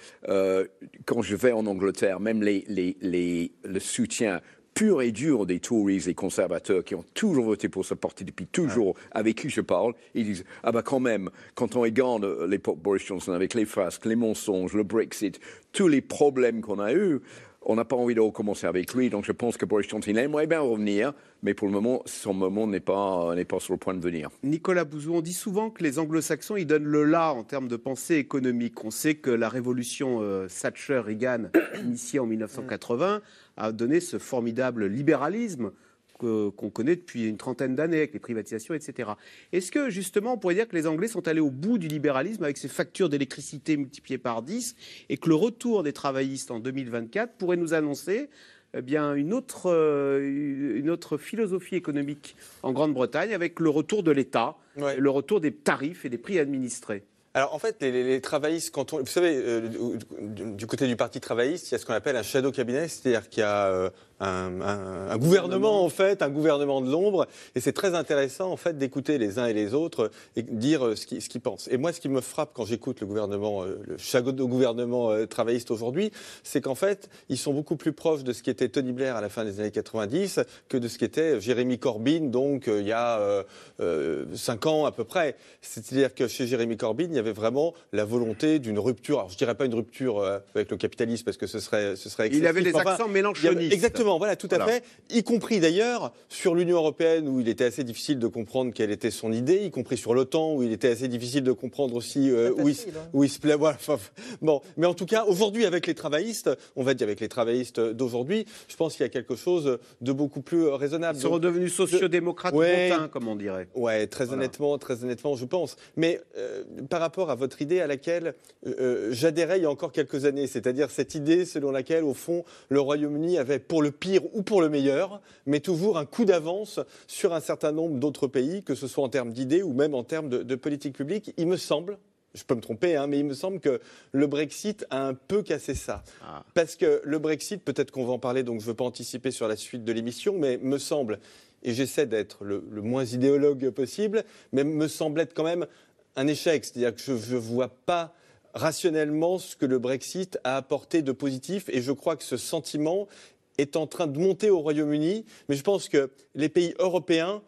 quand je vais en Angleterre, même les, les, les, le soutien pur et dur des Tories, les conservateurs qui ont toujours voté pour ce parti depuis toujours, avec qui je parle, ils disent Ah ben quand même, quand on regarde l'époque Boris Johnson avec les frasques, les mensonges, le Brexit, tous les problèmes qu'on a eus, on n'a pas envie de recommencer avec lui, donc je pense que Boris Johnson aimerait bien revenir, mais pour le moment, son moment n'est pas, n'est pas sur le point de venir. Nicolas Bouzou, on dit souvent que les anglo-saxons, ils donnent le là en termes de pensée économique. On sait que la révolution euh, Thatcher-Reagan, initiée en 1980, a donné ce formidable libéralisme qu'on connaît depuis une trentaine d'années avec les privatisations, etc. Est-ce que justement on pourrait dire que les Anglais sont allés au bout du libéralisme avec ces factures d'électricité multipliées par 10 et que le retour des travaillistes en 2024 pourrait nous annoncer eh bien, une, autre, euh, une autre philosophie économique en Grande-Bretagne avec le retour de l'État, le retour des tarifs et des prix administrés? Alors en fait, les, travaillistes, quand on, vous savez, euh, du, côté du Parti travailliste, il y a ce qu'on appelle un shadow cabinet, c'est-à-dire qu'il y a euh, un, gouvernement en fait, un gouvernement de l'ombre, et c'est très intéressant en fait d'écouter les uns et les autres et dire euh, ce qu'ils pensent. Et moi, ce qui me frappe quand j'écoute le gouvernement, euh, le shadow gouvernement euh, travailliste aujourd'hui, c'est qu'en fait, ils sont beaucoup plus proches de ce qui était Tony Blair à la fin des années 90 que de ce qui était Jérémy Corbyn, donc il y a cinq ans à peu près. C'est-à-dire que chez Jérémy Corbyn, il y avait vraiment la volonté d'une rupture. Alors je dirais pas une rupture avec le capitalisme parce que ce serait, ce serait Il avait des accents mélanchonistes. Exactement voilà, tout à fait. Y compris d'ailleurs sur l'Union européenne où il était assez difficile de comprendre quelle était son idée, y compris sur l'OTAN où il était assez difficile de comprendre aussi euh, où, il, hein. se plaît. Voilà, bon, mais en tout cas, aujourd'hui, avec les travaillistes, on va dire avec les travaillistes d'aujourd'hui, je pense qu'il y a quelque chose de beaucoup plus raisonnable. Ils sont redevenus sociodémocrates comme on dirait. Ouais, très honnêtement, très honnêtement, je pense. Mais euh, par rapport à votre idée à laquelle euh, j'adhérais il y a encore quelques années, c'est-à-dire cette idée selon laquelle, au fond, le Royaume-Uni avait pour le pire ou pour le meilleur, mais toujours un coup d'avance sur un certain nombre d'autres pays, que ce soit en termes d'idées ou même en termes de, politique publique. Il me semble, je peux me tromper, hein, mais il me semble que le Brexit a un peu cassé ça. Ah. Parce que le Brexit, peut-être qu'on va en parler, donc je ne veux pas anticiper sur la suite de l'émission, mais me semble, et j'essaie d'être le, moins idéologue possible, mais me semble être quand même un échec. C'est-à-dire que je ne vois pas rationnellement ce que le Brexit a apporté de positif, et je crois que ce sentiment est en train de monter au Royaume-Uni, mais je pense que les pays européens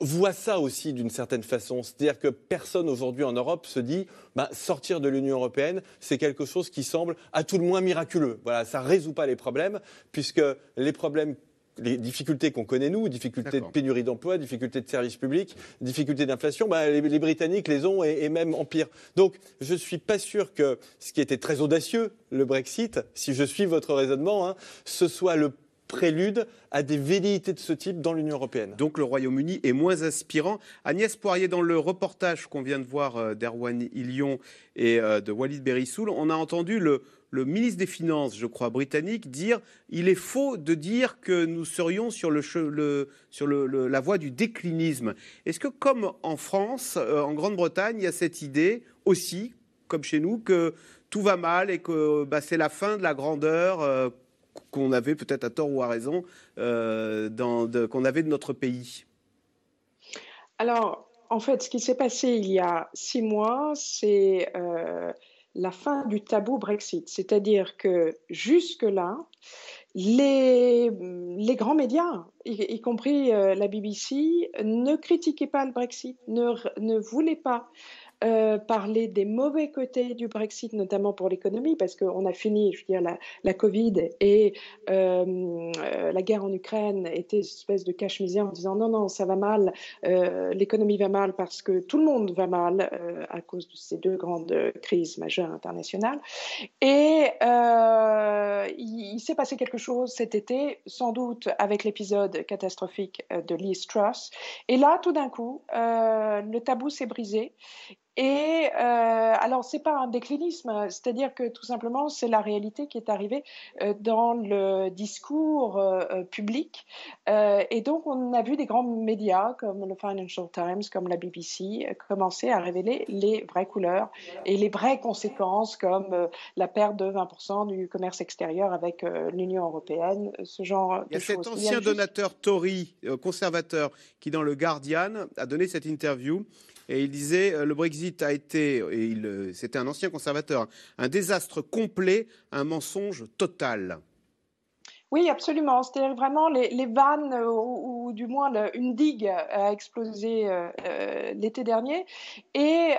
voient ça aussi d'une certaine façon. C'est-à-dire que personne aujourd'hui en Europe se dit bah, sortir de l'Union européenne, c'est quelque chose qui semble à tout le moins miraculeux. Voilà, ça ne résout pas les problèmes, puisque les problèmes les difficultés qu'on connaît nous, difficultés de pénurie d'emploi, difficultés de services publics, difficultés d'inflation, bah, les, Britanniques les ont et, même en pire. Donc je ne suis pas sûr que ce qui était très audacieux, le Brexit, si je suis votre raisonnement, hein, ce soit le prélude à des velléités de ce type dans l'Union européenne. Donc le Royaume-Uni est moins inspirant. Agnès Poirier, dans le reportage qu'on vient de voir euh, d'Erwan Illion et euh, de Walid Berissoul, on a entendu le, le ministre des Finances, je crois, britannique, dire il est faux de dire que nous serions sur, le, sur la voie du déclinisme. Est-ce que, comme en France, euh, en Grande-Bretagne, il y a cette idée aussi, comme chez nous, que tout va mal et que bah, c'est la fin de la grandeur euh, qu'on avait peut-être à tort ou à raison euh, qu'on avait de notre pays? Alors, en fait, ce qui s'est passé il y a six mois, c'est la fin du tabou Brexit. C'est-à-dire que jusque-là, les, grands médias, y, compris euh, la BBC, ne critiquaient pas le Brexit, ne voulaient pas euh, parler des mauvais côtés du Brexit, notamment pour l'économie, parce qu'on a fini, je veux dire, la, Covid et euh, euh, la guerre en Ukraine était une espèce de cache-misère en disant non, non, ça va mal, l'économie va mal parce que tout le monde va mal à cause de ces deux grandes crises majeures internationales. Et il, il s'est passé quelque chose cet été, sans doute avec l'épisode catastrophique de Liz Truss. Et là, tout d'un coup, le tabou s'est brisé Et euh, alors, c'est pas un déclinisme, c'est-à-dire que tout simplement, c'est la réalité qui est arrivée euh, dans le discours euh, public. et donc, on a vu des grands médias comme le Financial Times, comme la BBC, commencer à révéler les vraies couleurs et les vraies conséquences, comme la perte de 20% du commerce extérieur avec l'Union européenne, ce genre Il y a de cet choses. ancien donateur Tory, conservateur, qui dans le Guardian a donné cette interview et il disait euh, le Brexit a été, et euh, c'était un ancien conservateur, un désastre complet, un mensonge total. Oui, absolument. C'est-à-dire vraiment les, vannes, euh, ou, du moins une digue a explosé l'été dernier. Et,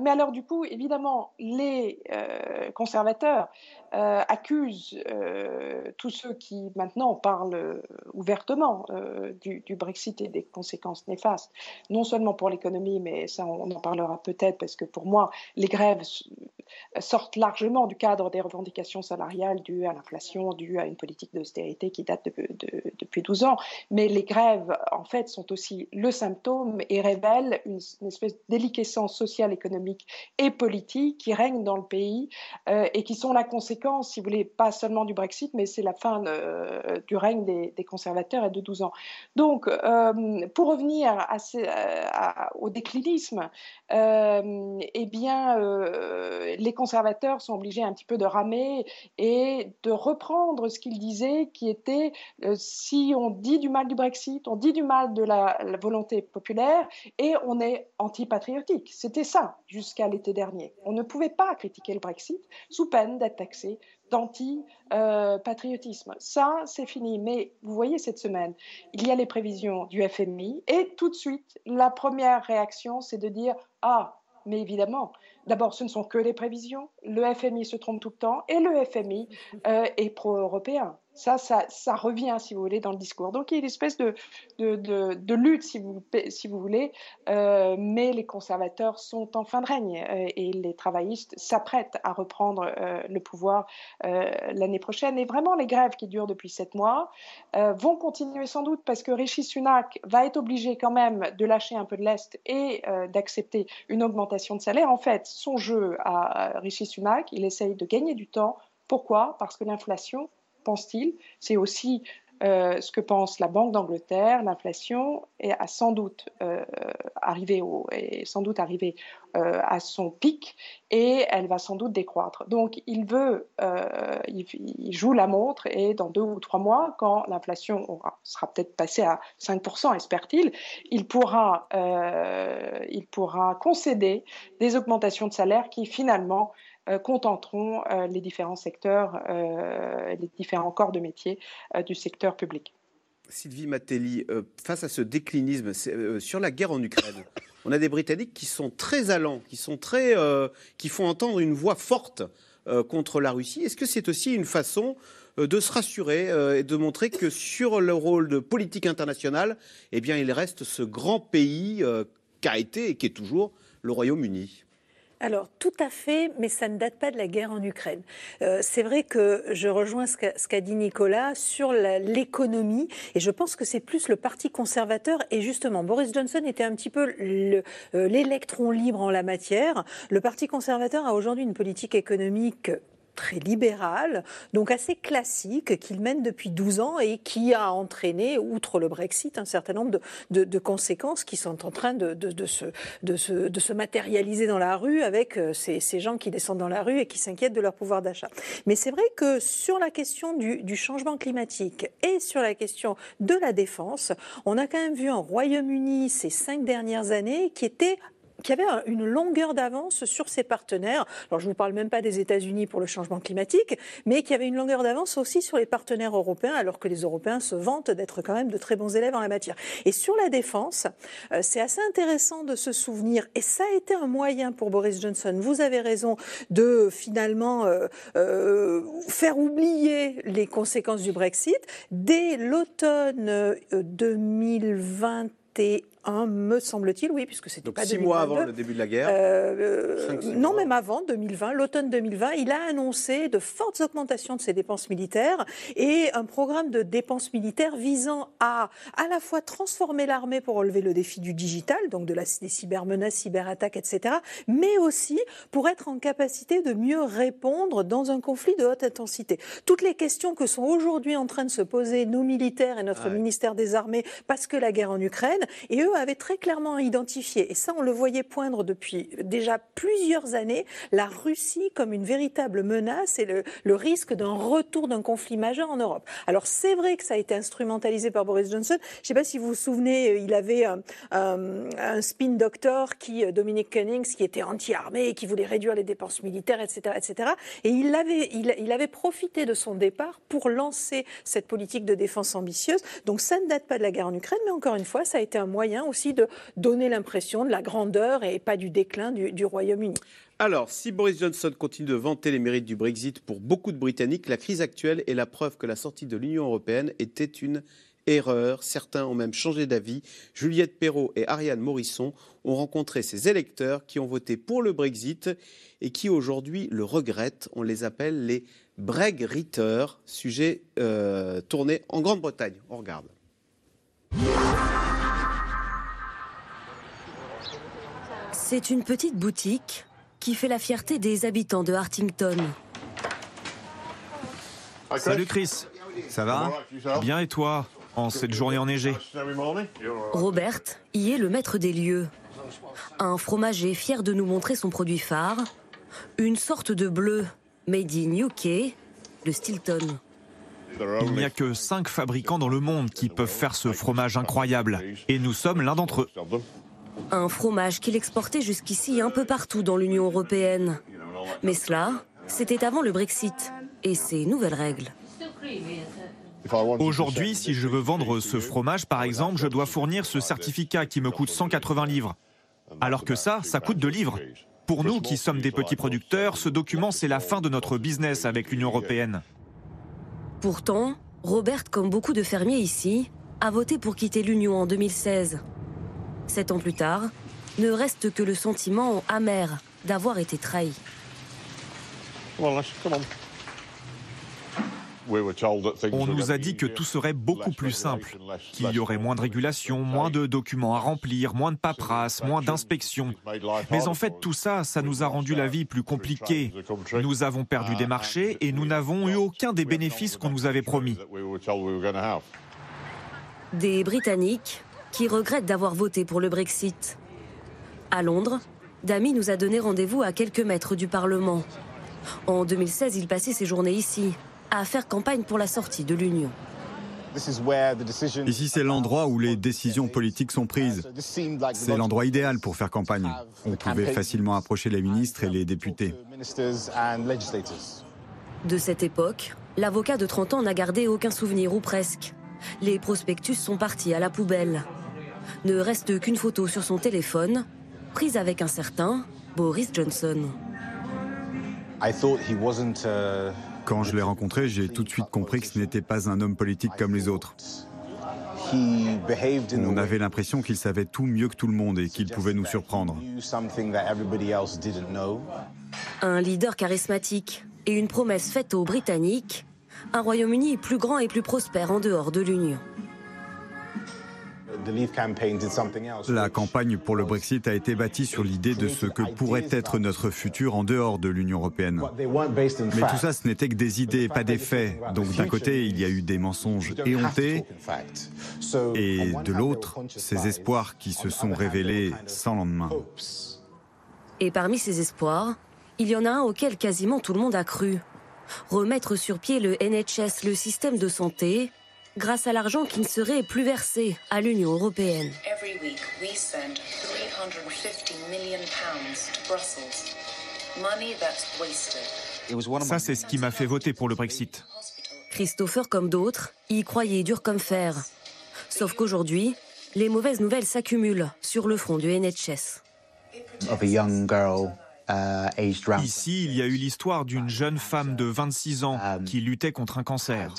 mais alors du coup, évidemment, les conservateurs euh, accuse euh, tous ceux qui maintenant parlent euh, ouvertement du, Brexit et des conséquences néfastes, non seulement pour l'économie, mais ça on en parlera peut-être parce que pour moi les grèves sortent largement du cadre des revendications salariales dues à l'inflation, dues à une politique d'austérité qui date de, depuis 12 ans. Mais les grèves en fait sont aussi le symptôme et révèlent une, espèce de déliquescence sociale, économique et politique qui règne dans le pays et qui sont la conséquence si vous voulez, pas seulement du Brexit, mais c'est la fin euh, du règne des, conservateurs et de 12 ans. Donc, euh, pour revenir au déclinisme, euh, eh bien, les conservateurs sont obligés un petit peu de ramer et de reprendre ce qu'ils disaient, qui était si on dit du mal du Brexit, on dit du mal de la, la volonté populaire et on est anti-patriotique. C'était ça jusqu'à l'été dernier. On ne pouvait pas critiquer le Brexit sous peine d'être taxé d'anti-patriotisme. Ça, c'est fini. Mais vous voyez, cette semaine, il y a les prévisions du FMI et tout de suite, la première réaction, c'est de dire Ah, mais évidemment, d'abord, ce ne sont que des prévisions. Le FMI se trompe tout le temps et le FMI euh, est pro-européen. Ça, ça, revient, si vous voulez, dans le discours. Donc il y a une espèce de, de, lutte, si vous, si vous voulez, euh, mais les conservateurs sont en fin de règne euh, et les travaillistes s'apprêtent à reprendre euh, le pouvoir l'année prochaine. Et vraiment, les grèves qui durent depuis sept mois vont continuer sans doute parce que Rishi Sunak va être obligé quand même de lâcher un peu de l'Est et d'accepter une augmentation de salaire. En fait, son jeu à Rishi Sunak, il essaye de gagner du temps. Pourquoi? Parce que l'inflation pense-t-il. C'est aussi euh, ce que pense la Banque d'Angleterre. L'inflation sans doute euh, au, est sans doute arrivé euh, à son pic et elle va sans doute décroître. Donc il veut, joue la montre et dans deux ou trois mois, quand l'inflation sera peut-être passée à 5%, espère-t-il, il pourra, il pourra concéder des augmentations de salaire qui finalement contenteront euh, les différents secteurs, euh, les différents corps de métier du secteur public. Sylvie Matelli, face à ce déclinisme sur la guerre en Ukraine, on a des Britanniques qui sont très allants, qui sont très, qui font entendre une voix forte contre la Russie. Est-ce que c'est aussi une façon de se rassurer et de montrer que sur le rôle de politique internationale, eh bien, il reste ce grand pays qu'a été et qui est toujours le Royaume-Uni? Alors, tout à fait, mais ça ne date pas de la guerre en Ukraine. Euh, c'est vrai que je rejoins ce qu'a dit Nicolas sur l'économie, et je pense que c'est plus le Parti conservateur, et justement, Boris Johnson était un petit peu euh, l'électron libre en la matière. Le Parti conservateur a aujourd'hui une politique économique très libéral, donc assez classique, qu'il mène depuis 12 ans et qui a entraîné, outre le Brexit, un certain nombre de, conséquences qui sont en train de, se, matérialiser dans la rue avec euh, ces, gens qui descendent dans la rue et qui s'inquiètent de leur pouvoir d'achat. Mais c'est vrai que sur la question du, du changement climatique et sur la question de la défense, on a quand même vu un Royaume-Uni ces cinq dernières années qui était qui avait une longueur d'avance sur ses partenaires. Alors je ne vous parle même pas des États-Unis pour le changement climatique, mais qui avait une longueur d'avance aussi sur les partenaires européens, alors que les Européens se vantent d'être quand même de très bons élèves en la matière. Et sur la défense, euh, c'est assez intéressant de se souvenir, et ça a été un moyen pour Boris Johnson, vous avez raison, de finalement euh, euh, faire oublier les conséquences du Brexit. Dès l'automne 2021, 2001, me semble-t-il, oui, puisque c'était pas six mois avant le début de la guerre. Euh, non, même avant 2020, l'automne 2020, il a annoncé de fortes augmentations de ses dépenses militaires et un programme de dépenses militaires visant à à la fois transformer l'armée pour relever le défi du digital, donc de la, des cybermenaces, cyberattaques, etc., mais aussi pour être en capacité de mieux répondre dans un conflit de haute intensité. Toutes les questions que sont aujourd'hui en train de se poser nos militaires et notre ministère des Armées parce que la guerre en Ukraine, et eux avaient très clairement identifié, et ça on le voyait poindre depuis déjà plusieurs années, la Russie comme une véritable menace et le, risque d'un retour d'un conflit majeur en Europe. Alors c'est vrai que ça a été instrumentalisé par Boris Johnson. Je ne sais pas si vous vous souvenez, il avait un, un, spin doctor qui, euh, Dominique Cunnings, qui était anti-armée et qui voulait réduire les dépenses militaires, etc., etc. Et il avait, il avait profité de son départ pour lancer cette politique de défense ambitieuse. Donc ça ne date pas de la guerre en Ukraine, mais encore une fois, ça a été un moyen aussi de donner l'impression de la grandeur et pas du déclin du, Royaume-Uni. Alors, si Boris Johnson continue de vanter les mérites du Brexit pour beaucoup de Britanniques, la crise actuelle est la preuve que la sortie de l'Union européenne était une erreur. Certains ont même changé d'avis. Juliette Perrault et Ariane Morisson ont rencontré ces électeurs qui ont voté pour le Brexit et qui aujourd'hui le regrettent. On les appelle les Bregriteurs, sujet euh, tourné en Grande-Bretagne. On regarde. C'est une petite boutique qui fait la fierté des habitants de Hartington. Salut Chris, ça va Bien et toi en cette journée enneigée Robert y est le maître des lieux. Un fromager fier de nous montrer son produit phare, une sorte de bleu made in UK, le Stilton. Il n'y a que cinq fabricants dans le monde qui peuvent faire ce fromage incroyable, et nous sommes l'un d'entre eux. Un fromage qu'il exportait jusqu'ici un peu partout dans l'Union européenne. Mais cela, c'était avant le Brexit et ses nouvelles règles. Aujourd'hui, si je veux vendre ce fromage, par exemple, je dois fournir ce certificat qui me coûte 180 livres. Alors que ça, ça coûte 2 livres. Pour nous qui sommes des petits producteurs, ce document, c'est la fin de notre business avec l'Union européenne. Pourtant, Robert, comme beaucoup de fermiers ici, a voté pour quitter l'Union en 2016. Sept ans plus tard, ne reste que le sentiment amer d'avoir été trahi. On nous a dit que tout serait beaucoup plus simple, qu'il y aurait moins de régulation, moins de documents à remplir, moins de paperasse, moins d'inspections. Mais en fait, tout ça, ça nous a rendu la vie plus compliquée. Nous avons perdu des marchés et nous n'avons eu aucun des bénéfices qu'on nous avait promis. Des Britanniques qui regrettent d'avoir voté pour le Brexit. À Londres, Dami nous a donné rendez-vous à quelques mètres du Parlement. En 2016, il passait ses journées ici, à faire campagne pour la sortie de l'Union. Ici, c'est l'endroit où les décisions politiques sont prises. C'est l'endroit idéal pour faire campagne. On pouvait facilement approcher les ministres et les députés. De cette époque, l'avocat de 30 ans n'a gardé aucun souvenir ou presque. Les prospectus sont partis à la poubelle. Ne reste qu'une photo sur son téléphone, prise avec un certain Boris Johnson. Quand je l'ai rencontré, j'ai tout de suite compris que ce n'était pas un homme politique comme les autres. On avait l'impression qu'il savait tout mieux que tout le monde et qu'il pouvait nous surprendre. Un leader charismatique et une promesse faite aux Britanniques, un Royaume-Uni plus grand et plus prospère en dehors de l'Union. La campagne pour le Brexit a été bâtie sur l'idée de ce que pourrait être notre futur en dehors de l'Union européenne. Mais tout ça, ce n'était que des idées, pas des faits. Donc d'un côté, il y a eu des mensonges éhontés, et de l'autre, ces espoirs qui se sont révélés sans lendemain. Et parmi ces espoirs, il y en a un auquel quasiment tout le monde a cru. Remettre sur pied le NHS, le système de santé, grâce à l'argent qui ne serait plus versé à l'Union européenne. Ça, c'est ce qui m'a fait voter pour le Brexit. Christopher, comme d'autres, y croyait dur comme fer. Sauf qu'aujourd'hui, les mauvaises nouvelles s'accumulent sur le front du NHS. Ici, il y a eu l'histoire d'une jeune femme de 26 ans qui luttait contre un cancer.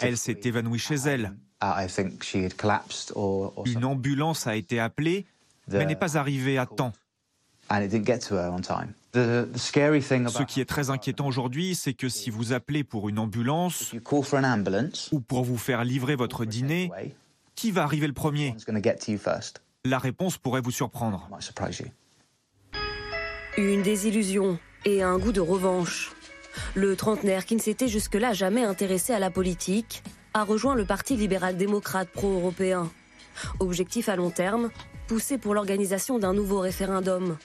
Elle s'est évanouie chez elle. Une ambulance a été appelée, mais n'est pas arrivée à temps. Ce qui est très inquiétant aujourd'hui, c'est que si vous appelez pour une ambulance ou pour vous faire livrer votre dîner, qui va arriver le premier La réponse pourrait vous surprendre. Une désillusion et un goût de revanche. Le trentenaire, qui ne s'était jusque-là jamais intéressé à la politique, a rejoint le Parti libéral-démocrate pro-européen. Objectif à long terme, pousser pour l'organisation d'un nouveau référendum.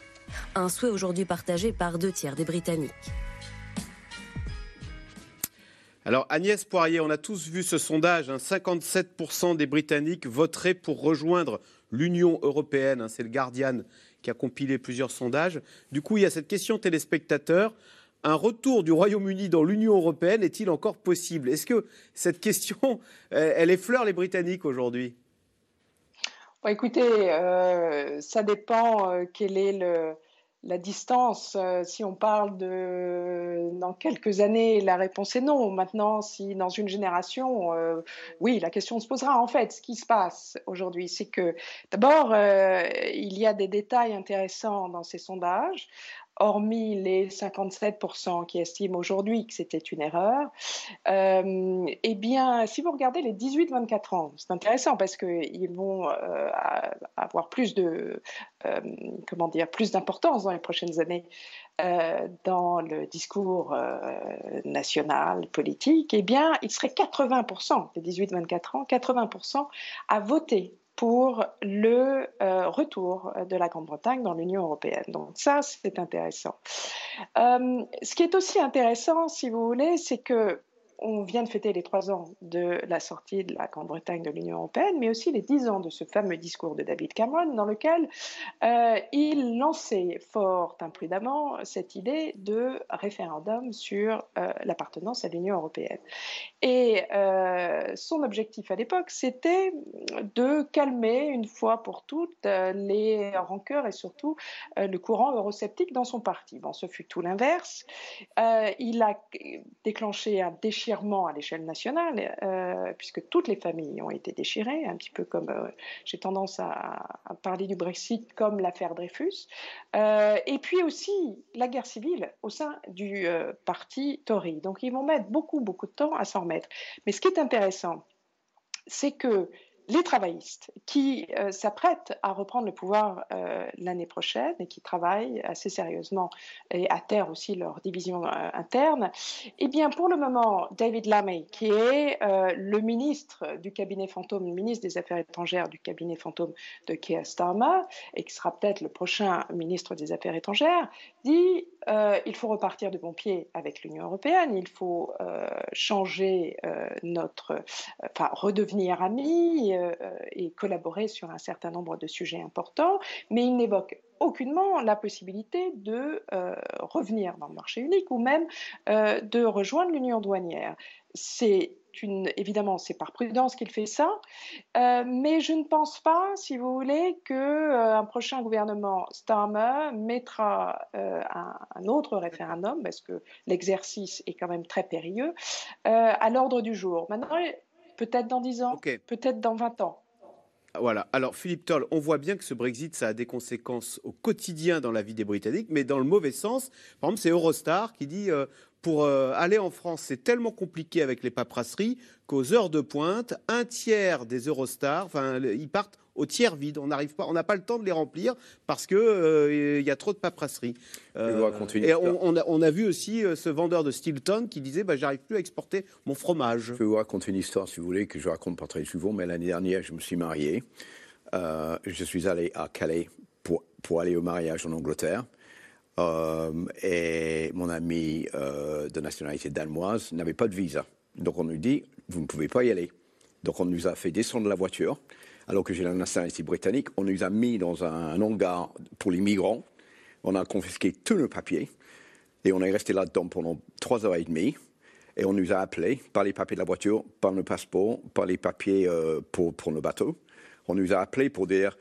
Un souhait aujourd'hui partagé par deux tiers des Britanniques. Alors Agnès Poirier, on a tous vu ce sondage, 57% hein. des Britanniques voteraient pour rejoindre l'Union européenne, hein. c'est le Guardian qui a compilé plusieurs sondages. Du coup, il y a cette question téléspectateur. Un retour du Royaume-Uni dans l'Union européenne est-il encore possible? Est-ce que cette question, elle effleure les Britanniques aujourd'hui? Écoutez, euh, ça dépend euh, quelle est le, la distance, euh, si on parle de dans quelques années, la réponse est non. Maintenant, si dans une génération, oui, la question se posera. En fait, ce qui se passe aujourd'hui, c'est que d'abord, il y a des détails intéressants dans ces sondages hormis les 57% qui estiment aujourd'hui que c'était une erreur, euh, eh bien, si vous regardez les 18-24 ans, c'est intéressant parce qu'ils vont euh, avoir plus de, euh, plus d'importance dans les prochaines années dans le discours national, politique. Eh bien, il serait 80% des 18-24 ans, 80% à voter pour le euh, retour de la Grande-Bretagne dans l'Union européenne. Donc ça, c'est intéressant. Euh, ce qui est aussi intéressant, si vous voulez, c'est que on vient de fêter les trois ans de la sortie de la Grande-Bretagne de l'Union européenne, mais aussi les dix ans de ce fameux discours de David Cameron, dans lequel euh, il lançait fort imprudemment cette idée de référendum sur euh, l'appartenance à l'Union européenne. Et euh, son objectif à l'époque, c'était de calmer une fois pour toutes les rancœurs et surtout le courant eurosceptique dans son parti. Bon, ce fut tout l'inverse. il a déclenché un déchirement à l'échelle nationale, euh, puisque toutes les familles ont été déchirées, un petit peu comme euh, j'ai tendance à, parler du Brexit comme l'affaire Dreyfus, euh, et puis aussi la guerre civile au sein du parti Tory. Donc ils vont mettre beaucoup, beaucoup de temps à s'en remettre. Mais ce qui est intéressant, c'est que les travaillistes qui euh, s'apprêtent à reprendre le pouvoir euh, l'année prochaine et qui travaillent assez sérieusement et à terre aussi leur division euh, interne, eh bien pour le moment, David Lammy, qui est le ministre du cabinet fantôme, le ministre des Affaires étrangères du cabinet fantôme de Keir Starmer et qui sera peut-être le prochain ministre des Affaires étrangères, dit il faut repartir de bon pied avec l'Union européenne, il faut changer notre, enfin redevenir amis euh, et collaborer sur un certain nombre de sujets importants, mais il n'évoque aucunement la possibilité de euh, revenir dans le marché unique ou même euh, de rejoindre l'union douanière. C'est une, évidemment, c'est par prudence qu'il fait ça, mais je ne pense pas, si vous voulez, qu'un un prochain gouvernement Starmer mettra un, un, autre référendum, parce que l'exercice est quand même très périlleux, à l'ordre du jour. Maintenant, Peut-être dans 10 ans, peut-être dans 20 ans. Voilà. Alors, Philippe Toll, on voit bien que ce Brexit, ça a des conséquences au quotidien dans la vie des Britanniques, mais dans le mauvais sens. Par exemple, c'est Eurostar qui dit euh, pour euh, aller en France, c'est tellement compliqué avec les paperasseries qu'aux heures de pointe, un tiers des Eurostars, enfin, ils partent au tiers vide. On n'arrive pas, on n'a pas le temps de les remplir parce que euh, il y a trop de paperasserie. Euh, et on, a, on, a, vu aussi euh, ce vendeur de Stilton qui disait bah, j'arrive plus à exporter mon fromage. Je vais vous raconter une histoire si vous voulez que je raconte pas très souvent, mais l'année dernière je me suis marié. je suis allé à Calais pour, pour aller au mariage en Angleterre. Et mon ami de nationalité danoise n'avait pas de visa. Donc on nous dit, vous ne pouvez pas y aller. Donc on nous a fait descendre la voiture alors que j'ai la nationalité britannique, on nous a mis dans un, hangar pour les migrants. On a confisqué tous nos papiers et on est resté là-dedans pendant trois heures et demie. Et on nous a appelés par les papiers de la voiture, par nos passeports, par les papiers euh, pour, pour nos bateaux. On nous a appelés pour dire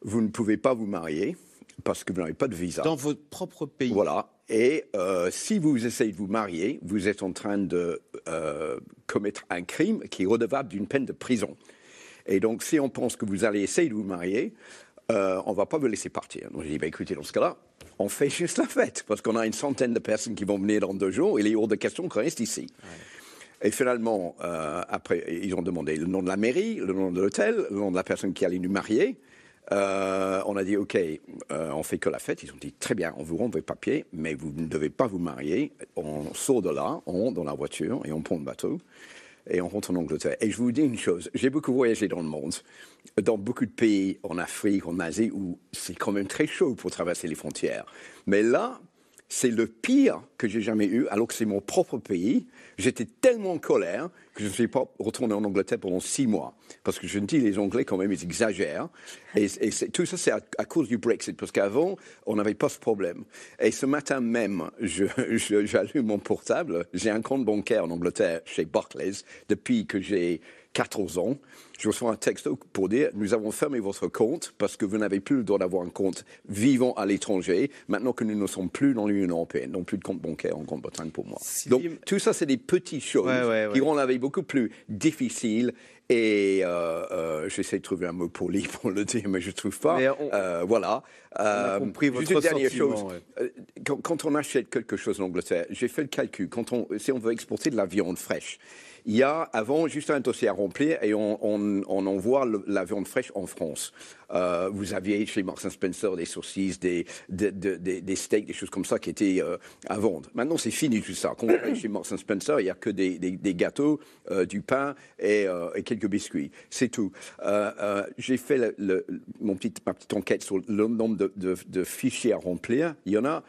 vous ne pouvez pas vous marier parce que vous n'avez pas de visa. Dans votre propre pays. Voilà. Et euh, si vous essayez de vous marier, vous êtes en train de euh, commettre un crime qui est redevable d'une peine de prison. Et donc, si on pense que vous allez essayer de vous marier, euh, on ne va pas vous laisser partir. Donc, j'ai dit, bah, écoutez, dans ce cas-là, on fait juste la fête, parce qu'on a une centaine de personnes qui vont venir dans deux jours, et il est hors de question qu'on reste ici. Et finalement, après, ils ont demandé le nom de la mairie, le nom de l'hôtel, le nom de la personne qui allait nous marier. Euh, on a dit, OK, on fait que la fête. Ils ont dit, très bien, on vous rend vos papiers, mais vous ne devez pas vous marier. On sort de là, on rentre dans la voiture et on prend le bateau et on rentre en Angleterre. Et je vous dis une chose, j'ai beaucoup voyagé dans le monde, dans beaucoup de pays, en Afrique, en Asie, où c'est quand même très chaud pour traverser les frontières. Mais là, c'est le pire que j'ai jamais eu, alors que c'est mon propre pays. J'étais tellement en colère que je ne suis pas retourné en Angleterre pendant six mois. Parce que je me dis, les Anglais, quand même, ils exagèrent. Et, tout ça, c'est à, cause du Brexit. Parce qu'avant, on n'avait pas ce problème. Et ce matin même, j'allume mon portable. J'ai un compte bancaire en Angleterre chez Barclays depuis que j'ai 14 ans, je reçois un texte pour dire nous avons fermé votre compte parce que vous n'avez plus le droit d'avoir un compte vivant à l'étranger maintenant que nous ne sommes plus dans l'Union européenne, donc plus de compte bancaire en Grande-Bretagne pour moi. Donc tout ça, c'est des petites choses qui rendent la vie beaucoup plus difficile. Et euh, euh, j'essaie de trouver un mot poli pour le dire, mais je ne trouve pas. Euh, voilà. On a compris votre Juste une dernière chose. Quand, on achète quelque chose en Angleterre, j'ai fait le calcul. Quand on, si on veut exporter de la viande fraîche, il y a avant juste un dossier à remplir et on, envoie la viande fraîche en France. Euh, vous aviez chez Marks Spencer des saucisses, des, steaks, des choses comme ça qui étaient euh, à vendre. Maintenant, c'est fini tout ça. Quand on chez Marks Spencer, il n'y a que des, gâteaux, euh, du pain et, quelques biscuits. C'est tout. J'ai fait mon petit, ma petite enquête sur le nombre de, fichiers à remplir. Il y en a,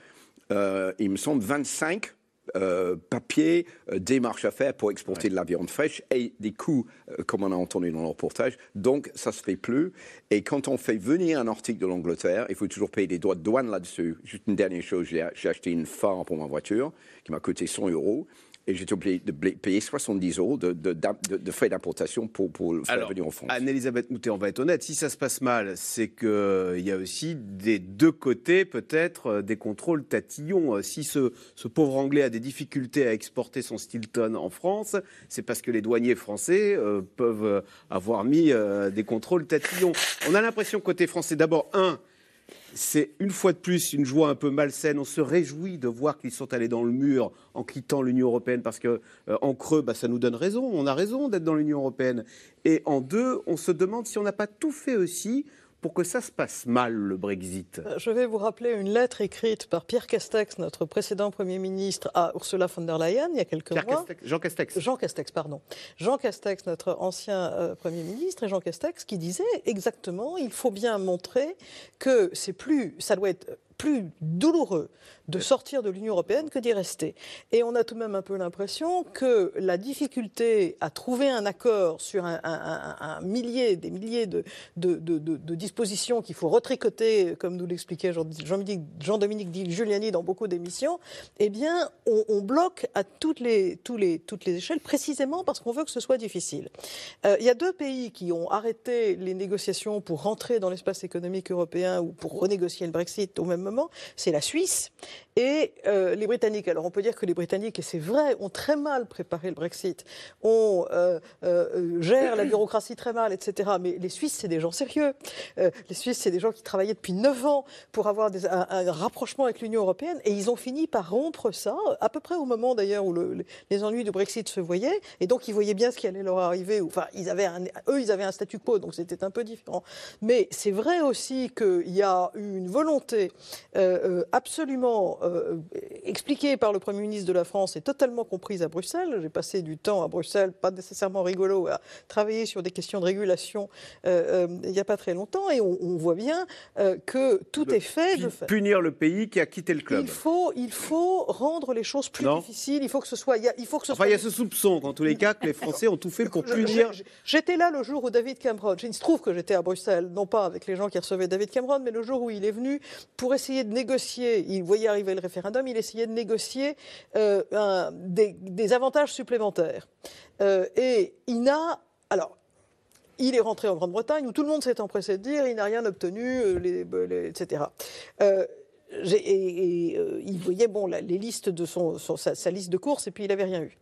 il me semble, 25 euh, papier, euh, démarche à faire pour exporter de la viande fraîche et des coûts, euh, comme on a entendu dans le reportage. Donc, ça se fait plus. Et quand on fait venir un article de l'Angleterre, il faut toujours payer des droits de douane là-dessus. Juste une dernière chose, j'ai acheté une phare pour ma voiture qui m'a coûté 100 euros et j'étais obligé de payer 70 euros de, de, frais d'importation pour, pour le faire venir en France. Anne-Elisabeth Moutet, on va être honnête, si ça se passe mal, c'est qu'il euh, y a aussi des deux côtés peut-être euh, des contrôles tatillons. Euh, si ce, ce, pauvre Anglais a des difficultés à exporter son Stilton en France, c'est parce que les douaniers français peuvent avoir mis des contrôles tatillons. On a l'impression côté français, d'abord, un, c'est une fois de plus une joie un peu malsaine. On se réjouit de voir qu'ils sont allés dans le mur en quittant l'Union européenne parce que euh, en creux, bah, ça nous donne raison. On a raison d'être dans l'Union européenne. Et en deux, on se demande si on n'a pas tout fait aussi pour que ça se passe mal, le Brexit euh, Je vais vous rappeler une lettre écrite par Pierre Castex, notre précédent Premier ministre, à Ursula von der Leyen il y a quelques mois. Jean Castex. Jean Castex, pardon. Jean Castex, notre ancien euh, Premier ministre, et Jean Castex qui disait exactement il faut bien montrer que c'est plus, ça doit être plus douloureux de sortir de l'Union européenne que d'y rester. Et on a tout de même un peu l'impression que la difficulté à trouver un accord sur un, millier, des milliers de, de, dispositions qu'il faut retricoter, comme nous l'expliquait Jean-Dominique Jean Giuliani dans beaucoup d'émissions, eh bien, on, bloque à toutes les, tous les, toutes les échelles, précisément parce qu'on veut que ce soit difficile. Euh, il y a deux pays qui ont arrêté les négociations pour rentrer dans l'espace économique européen ou pour renégocier le Brexit au même moment, c'est la Suisse et euh, les Britanniques. Alors on peut dire que les Britanniques, et c'est vrai, ont très mal préparé le Brexit, on euh, euh, gère la bureaucratie très mal, etc. Mais les Suisses, c'est des gens sérieux. les Suisses, c'est des gens qui travaillaient depuis 9 ans pour avoir un, rapprochement avec l'Union européenne, et ils ont fini par rompre ça, à peu près au moment d'ailleurs où les ennuis du Brexit se voyaient, et donc ils voyaient bien ce qui allait leur arriver. Enfin, ils avaient eux, ils avaient un statu quo, donc c'était un peu différent. Mais c'est vrai aussi qu'il y a une volonté absolument euh, expliquée par le Premier ministre de la France et totalement comprise à Bruxelles. J'ai passé du temps à Bruxelles, pas nécessairement rigolo, à travailler sur des questions de régulation euh, euh, il n'y a pas très longtemps, et on, voit bien que tout est fait. De punir le pays qui a quitté le club. Il faut, il faut rendre les choses plus difficiles. Il faut que ce soit. Il, faut que ce enfin, il y a ce soupçon, dans tous les cas, que les Français ont tout fait pour punir. J'étais là le jour où David Cameron. Il se trouve que j'étais à Bruxelles, non pas avec les gens qui recevaient David Cameron, mais le jour où il est venu pour essayer de négocier. Il voyait arriver le référendum, il essayait de négocier euh, des, avantages supplémentaires. Euh, et il n'a. Alors, il est rentré en Grande-Bretagne où tout le monde s'est empressé de dire il n'a rien obtenu, euh, les, etc. et, il voyait bon, les listes de son, sa, liste de courses et puis il n'avait rien eu.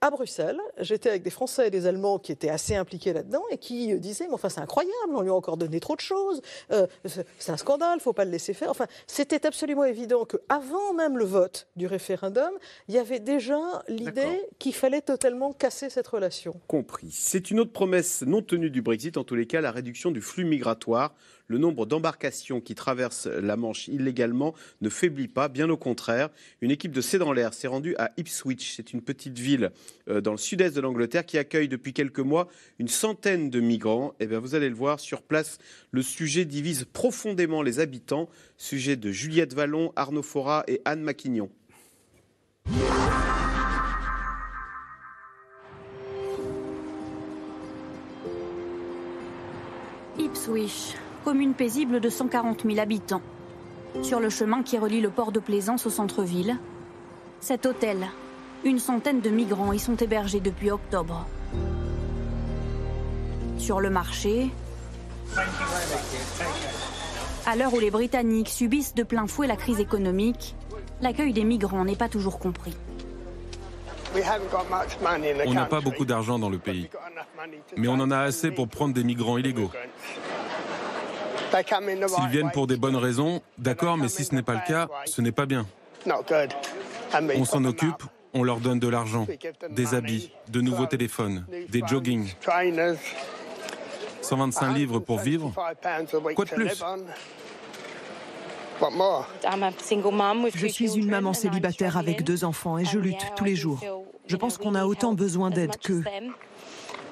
À Bruxelles, j'étais avec des Français et des Allemands qui étaient assez impliqués là-dedans et qui euh, disaient, mais enfin c'est incroyable, on lui a encore donné trop de choses, euh, c'est un scandale, il ne faut pas le laisser faire. Enfin, c'était absolument évident qu'avant même le vote du référendum, il y avait déjà l'idée qu'il fallait totalement casser cette relation. Compris. C'est une autre promesse non tenue du Brexit, en tous les cas, la réduction du flux migratoire le nombre d'embarcations qui traversent la Manche illégalement ne faiblit pas, bien au contraire. Une équipe de C dans l'air s'est rendue à Ipswich, c'est une petite ville euh, dans le sud-est de l'Angleterre qui accueille depuis quelques mois une centaine de migrants. Et eh bien, vous allez le voir, sur place, le sujet divise profondément les habitants. Sujet de Juliette Vallon, Arnaud Fora et Anne Maquignon. Ipswich, commune paisible de 140 000 habitants. Sur le chemin qui relie le port de Plaisance au centre-ville, cet hôtel, une centaine de migrants y sont hébergés depuis octobre. Sur le marché, à l'heure où les Britanniques subissent de plein fouet la crise économique, l'accueil des migrants n'est pas toujours compris. On n'a pas beaucoup d'argent dans le pays, mais on en a assez pour prendre des migrants illégaux. S'ils viennent pour des bonnes raisons, d'accord, mais si ce n'est pas le cas, ce n'est pas bien. On s'en occupe, on leur donne de l'argent, des habits, de nouveaux téléphones, des jogging. 125 livres pour vivre. Quoi de plus? je suis une maman célibataire avec deux enfants et je lutte tous les jours. Je pense qu'on a autant besoin d'aide qu'eux.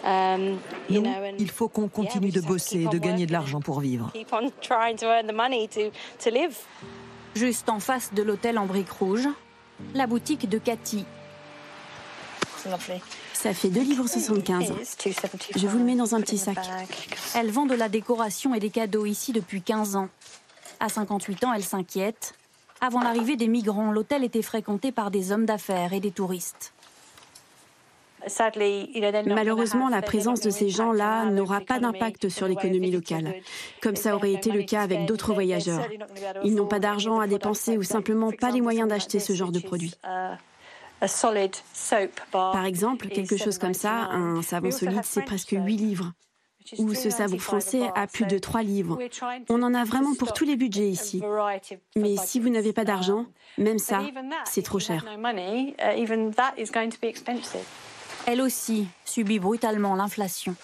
Um, Nous, il faut qu'on continue de bosser et de gagner de l'argent pour vivre. Juste en face de l'hôtel en briques rouges, la boutique de Cathy. Ça fait 2 livres 75. Je vous le mets dans un petit sac. Elle vend de la décoration et des cadeaux ici depuis 15 ans. À 58 ans, elle s'inquiète. Avant l'arrivée des migrants, l'hôtel était fréquenté par des hommes d'affaires et des touristes. Malheureusement, la présence de ces gens-là n'aura pas d'impact sur l'économie locale, comme ça aurait été le cas avec d'autres voyageurs. Ils n'ont pas d'argent à dépenser ou simplement pas les moyens d'acheter ce genre de produits. Par exemple, quelque chose comme ça, un savon solide, c'est presque 8 livres. Ou ce savon français a plus de 3 livres. On en a vraiment pour tous les budgets ici. Mais si vous n'avez pas d'argent, même ça, c'est trop cher. Elle aussi subit brutalement l'inflation.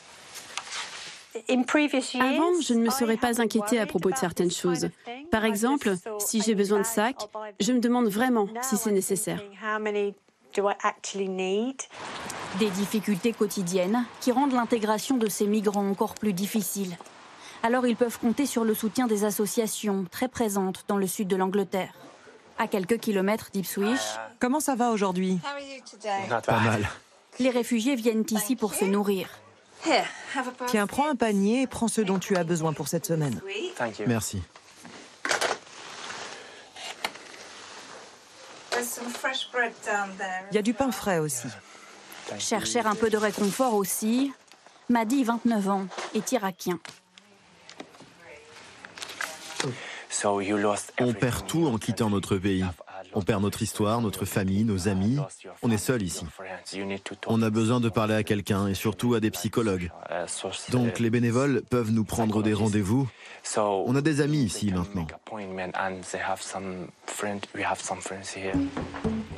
Avant, je ne me serais pas inquiétée à propos de certaines choses. Par exemple, si j'ai besoin de sacs, je me demande vraiment si c'est nécessaire. Des difficultés quotidiennes qui rendent l'intégration de ces migrants encore plus difficile. Alors ils peuvent compter sur le soutien des associations très présentes dans le sud de l'Angleterre. À quelques kilomètres d'Ipswich. Comment ça va aujourd'hui? Pas mal. Les réfugiés viennent ici pour se nourrir. Tiens, prends un panier et prends ce dont tu as besoin pour cette semaine. Merci. Il y a du pain frais aussi. Chercher un peu de réconfort aussi. Madi, 29 ans, est irakien. On perd tout en quittant notre pays. On perd notre histoire, notre famille, nos amis. On est seul ici. On a besoin de parler à quelqu'un et surtout à des psychologues. Donc les bénévoles peuvent nous prendre des rendez-vous. On a des amis ici maintenant.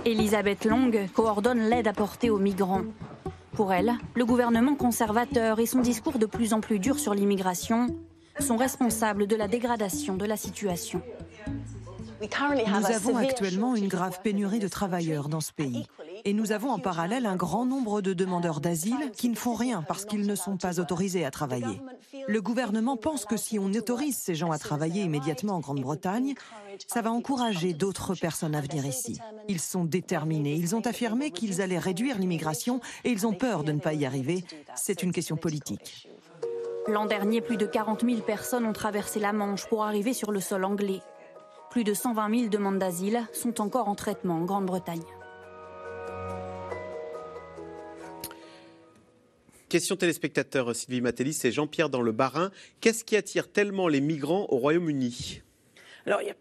Elisabeth Long coordonne l'aide apportée aux migrants. Pour elle, le gouvernement conservateur et son discours de plus en plus dur sur l'immigration sont responsables de la dégradation de la situation. Nous avons actuellement une grave pénurie de travailleurs dans ce pays. Et nous avons en parallèle un grand nombre de demandeurs d'asile qui ne font rien parce qu'ils ne sont pas autorisés à travailler. Le gouvernement pense que si on autorise ces gens à travailler immédiatement en Grande-Bretagne, ça va encourager d'autres personnes à venir ici. Ils sont déterminés. Ils ont affirmé qu'ils allaient réduire l'immigration et ils ont peur de ne pas y arriver. C'est une question politique. L'an dernier, plus de 40 000 personnes ont traversé la Manche pour arriver sur le sol anglais. Plus de 120 000 demandes d'asile sont encore en traitement en Grande-Bretagne. Question téléspectateur Sylvie Matellis et Jean-Pierre dans le Barin. Qu'est-ce qui attire tellement les migrants au Royaume-Uni? Alors, il y a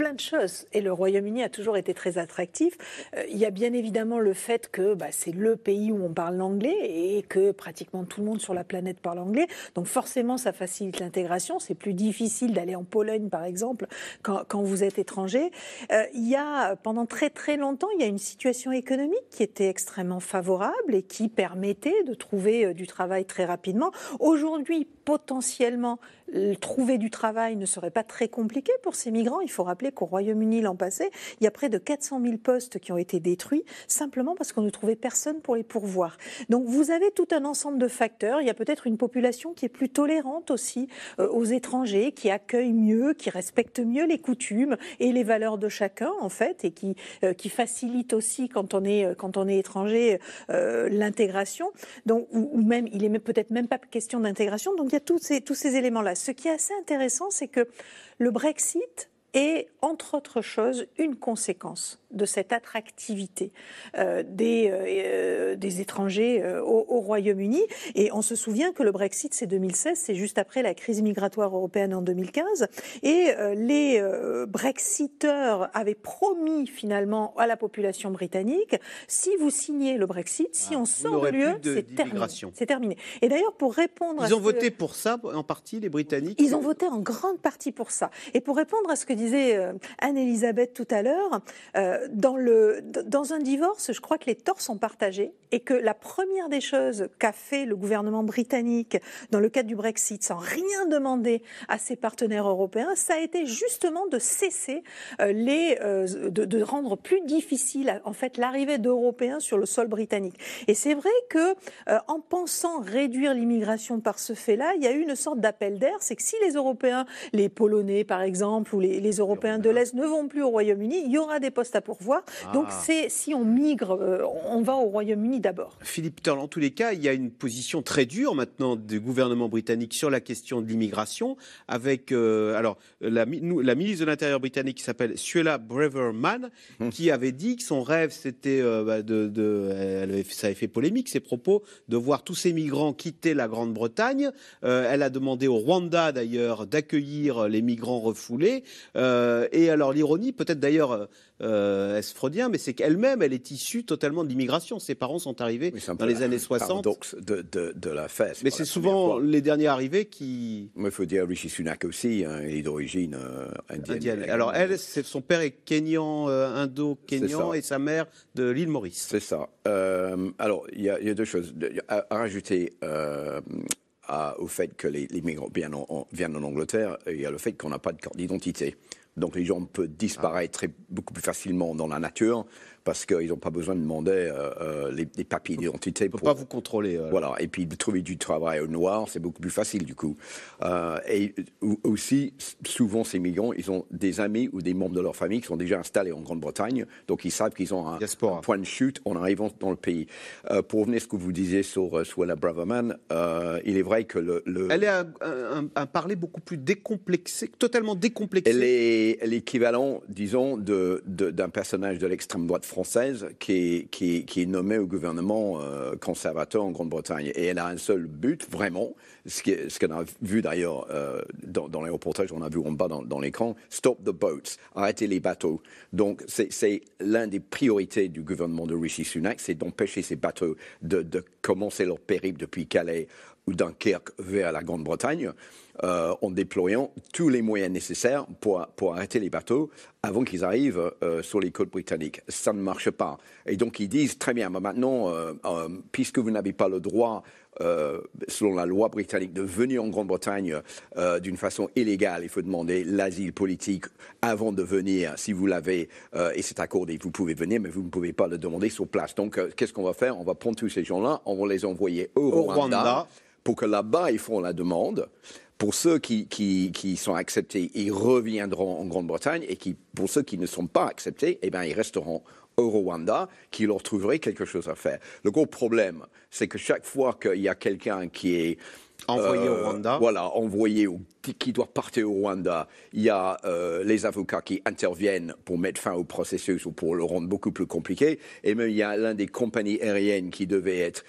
plein de choses. Et le Royaume-Uni a toujours été très attractif. Euh, il y a bien évidemment le fait que bah, c'est le pays où on parle l'anglais et que pratiquement tout le monde sur la planète parle anglais. Donc forcément, ça facilite l'intégration. C'est plus difficile d'aller en Pologne, par exemple, quand, quand vous êtes étranger. Euh, il y a, pendant très très longtemps, il y a une situation économique qui était extrêmement favorable et qui permettait de trouver euh, du travail très rapidement. Aujourd'hui, potentiellement, trouver du travail ne serait pas très compliqué pour ces migrants. Il faut rappeler qu'au Royaume-Uni l'an passé, il y a près de 400 000 postes qui ont été détruits simplement parce qu'on ne trouvait personne pour les pourvoir. Donc vous avez tout un ensemble de facteurs. Il y a peut-être une population qui est plus tolérante aussi euh, aux étrangers, qui accueille mieux, qui respecte mieux les coutumes et les valeurs de chacun en fait, et qui, euh, facilite aussi quand on est, étranger euh, l'intégration. Donc ou, même il est peut-être même pas question d'intégration. Donc il y a tous ces, tous ces éléments là ce qui est assez intéressant, c'est que le Brexit est, entre autres choses, une conséquence de cette attractivité euh, des, euh, euh, des étrangers au, Royaume-Uni. Et on se souvient que le Brexit, c'est 2016, c'est juste après la crise migratoire européenne en 2015. Et les Brexiteurs avaient promis finalement à la population britannique, si vous signez le Brexit, si ah, on sort de l'UE, c'est terminé. C'est terminé. Et d'ailleurs, pour répondre Ils ont voté pour ça, en partie, les Britanniques Ils ont voté en grande partie pour ça. Et pour répondre à ce que disait Anne-Elisabeth tout à l'heure, dans, le, dans un divorce, je crois que les torts sont partagés et que la première des choses qu'a fait le gouvernement britannique dans le cadre du Brexit, sans rien demander à ses partenaires européens, ça a été justement de cesser euh, les, euh, de, rendre plus difficile en fait l'arrivée d'Européens sur le sol britannique. Et c'est vrai que euh, en pensant réduire l'immigration par ce fait-là, il y a eu une sorte d'appel d'air, c'est que si les Européens, les Polonais par exemple, ou les Européens de l'Est ne vont plus au Royaume-Uni, il y aura des postes à pourvoir. Donc ah. c'est si on migre, on va au Royaume-Uni d'abord. Philippe Turl, en tous les cas, il y a une position très dure maintenant du gouvernement britannique sur la question de l'immigration, avec euh, alors la, la, ministre de l'Intérieur britannique qui s'appelle Suella Braverman, hum. qui avait dit que son rêve c'était euh, bah, de, ça avait fait polémique ses propos, de voir tous ces migrants quitter la Grande-Bretagne. Euh, elle a demandé au Rwanda d'ailleurs d'accueillir les migrants refoulés. Et alors l'ironie, peut-être d'ailleurs euh, est freudien, mais c'est qu'elle-même, elle est issue totalement de l'immigration. Ses parents sont arrivés dans les années 60. De, de, de la fête. Mais c'est souvent les derniers arrivés qui. Il faut dire Rishi Sunak aussi, hein, il est d'origine euh, indienne. Alors elle, son père est kényan, euh, indo-kényan, et sa mère de l'île Maurice. C'est ça. alors il y, a deux choses à, rajouter. Au fait que les, migrants viennent en, Angleterre, y a le fait qu'on n'a pas de carte d'identité. Donc les gens peuvent disparaître beaucoup plus facilement dans la nature parce qu'ils n'ont pas besoin de demander euh, euh, les, papiers d'identité. Pour pas vous contrôler. Euh. Voilà, et puis de trouver du travail au noir, c'est beaucoup plus facile du coup. et aussi, souvent ces migrants, ils ont des amis ou des membres de leur famille qui sont déjà installés en Grande-Bretagne, donc ils savent qu'ils ont un, point de chute en arrivant dans le pays. pour revenir à ce que vous disiez sur Swella Braverman, il est vrai que le... Elle est un, un, parler beaucoup plus décomplexé, totalement décomplexé. Elle est l'équivalent, disons, d'un de, personnage de l'extrême droite française qui est, qui, nommée au gouvernement euh, conservateur en Grande-Bretagne. Et elle a un seul but, vraiment, ce qu'on ce a vu d'ailleurs euh, dans, les reportages, on a vu en bas dans, l'écran, Stop the boats, arrêter les bateaux. Donc c'est l'un des priorités du gouvernement de Rishi Sunak, c'est d'empêcher ces bateaux de, de commencer leur périple depuis Calais ou Dunkerque vers la Grande-Bretagne. Euh, en déployant tous les moyens nécessaires pour, pour arrêter les bateaux avant qu'ils arrivent euh, sur les côtes britanniques. Ça ne marche pas. Et donc ils disent très bien, maintenant, euh, puisque vous n'avez pas le droit selon la loi britannique, de venir en Grande-Bretagne d'une façon illégale. Il faut demander l'asile politique avant de venir. Si vous l'avez et c'est accordé, vous pouvez venir, mais vous ne pouvez pas le demander sur place. Donc, qu'est-ce qu'on va faire? On va prendre tous ces gens-là, on va les envoyer au, Rwanda, pour que là-bas, ils font la demande. Pour ceux qui, qui, sont acceptés, ils reviendront en Grande-Bretagne et qui, pour ceux qui ne sont pas acceptés, eh bien, ils resteront au Rwanda, qui leur trouverait quelque chose à faire. Le gros problème, c'est que chaque fois qu'il y a quelqu'un qui est Envoyé au Rwanda. Voilà, envoyé au, qui doit partir au Rwanda. Il y a les avocats qui interviennent pour mettre fin au processus ou pour le rendre beaucoup plus compliqué. Et même il y a l'un des compagnies aériennes qui devait être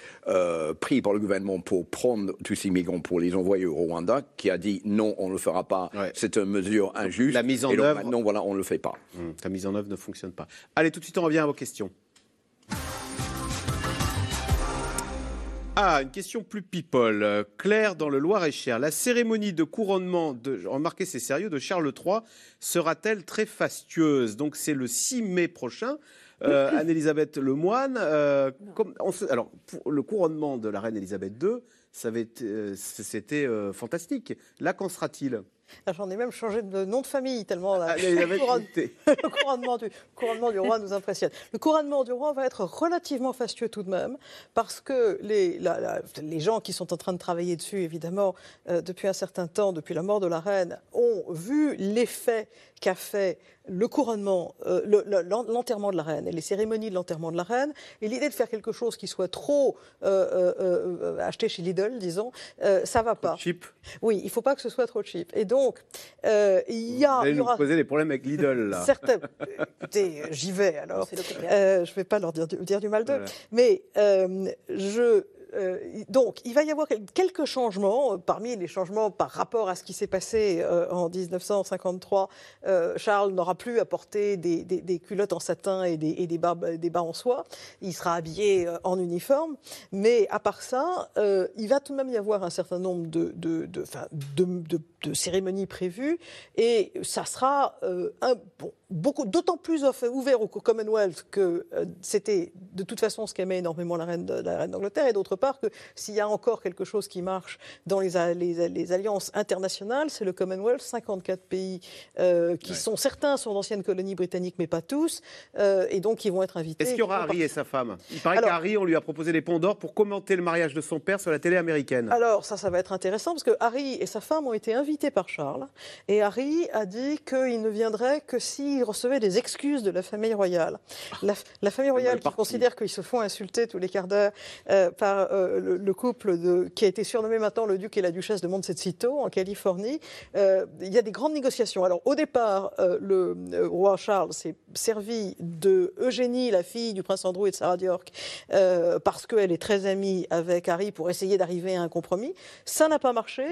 pris par le gouvernement pour prendre tous ces migrants pour les envoyer au Rwanda, qui a dit non, on ne le fera pas. C'est une mesure injuste. La mise en œuvre. Maintenant, voilà, on ne le fait pas. Hum, la mise en œuvre ne fonctionne pas. Allez, tout de suite, on revient à vos questions. Ah, une question plus people. Euh, Claire, dans le Loir-et-Cher, la cérémonie de couronnement, de, remarquez c'est sérieux, de Charles III sera-t-elle très fastueuse? Donc c'est le 6 mai prochain. Euh, Anne-Elisabeth Lemoine, euh, comme, alors pour le couronnement de la reine Elisabeth II, c'était euh, fantastique. Là, qu'en sera-t-il? J'en ai même changé de nom de famille tellement ah, le, couronnement du, couronnement du roi nous impressionne. Le couronnement du roi va être relativement fastueux tout de même parce que les, les gens qui sont en train de travailler dessus, évidemment, euh, depuis un certain temps, depuis la mort de la reine, ont vu l'effet qu'a fait le couronnement, euh, l'enterrement de la reine et les cérémonies de l'enterrement de la reine, et l'idée de faire quelque chose qui soit trop euh, euh, acheté chez Lidl, disons, ça va pas. Cheap. Oui, il faut pas que ce soit trop cheap. Et donc, il y a. Vous allez il y nous poser des problèmes avec Lidl là. Certains. Écoutez, j'y vais alors. je vais pas leur dire, dire du mal d'eux, mais je euh, donc, il va y avoir quelques changements. Parmi les changements par rapport à ce qui s'est passé euh, en 1953, euh, Charles n'aura plus à porter des, culottes en satin et, des, des, bas, en soie. Il sera habillé en uniforme. Mais à part ça, il va tout de même y avoir un certain nombre de, de cérémonies prévues. Et ça sera un, bon, beaucoup, d'autant plus ouvert au Commonwealth que euh, c'était de toute façon ce qu'aimait énormément la reine, d'Angleterre, et d'autre part que s'il y a encore quelque chose qui marche dans les, les, alliances internationales, c'est le Commonwealth, 54 pays euh, qui sont, certains sont d'anciennes colonies britanniques, mais pas tous, euh, et donc ils vont être invités. Est-ce qu'il y aura Harry et sa femme? Il paraît qu'Harry, on lui a proposé des ponts d'or pour commenter le mariage de son père sur la télé américaine. Alors ça, ça va être intéressant, parce que Harry et sa femme ont été invités par Charles, et Harry a dit qu'il ne viendrait que si il recevait des excuses de la famille royale. La, famille royale qui considère qu'ils se font insulter tous les quarts d'heure euh, par euh, le, couple de, qui a été surnommé maintenant le duc et la duchesse de Montecito en Californie. Euh, il y a des grandes négociations. Alors au départ, le roi Charles s'est servi de Eugénie, la fille du prince Andrew et de Sarah d'York, parce qu'elle est très amie avec Harry pour essayer d'arriver à un compromis. Ça n'a pas marché.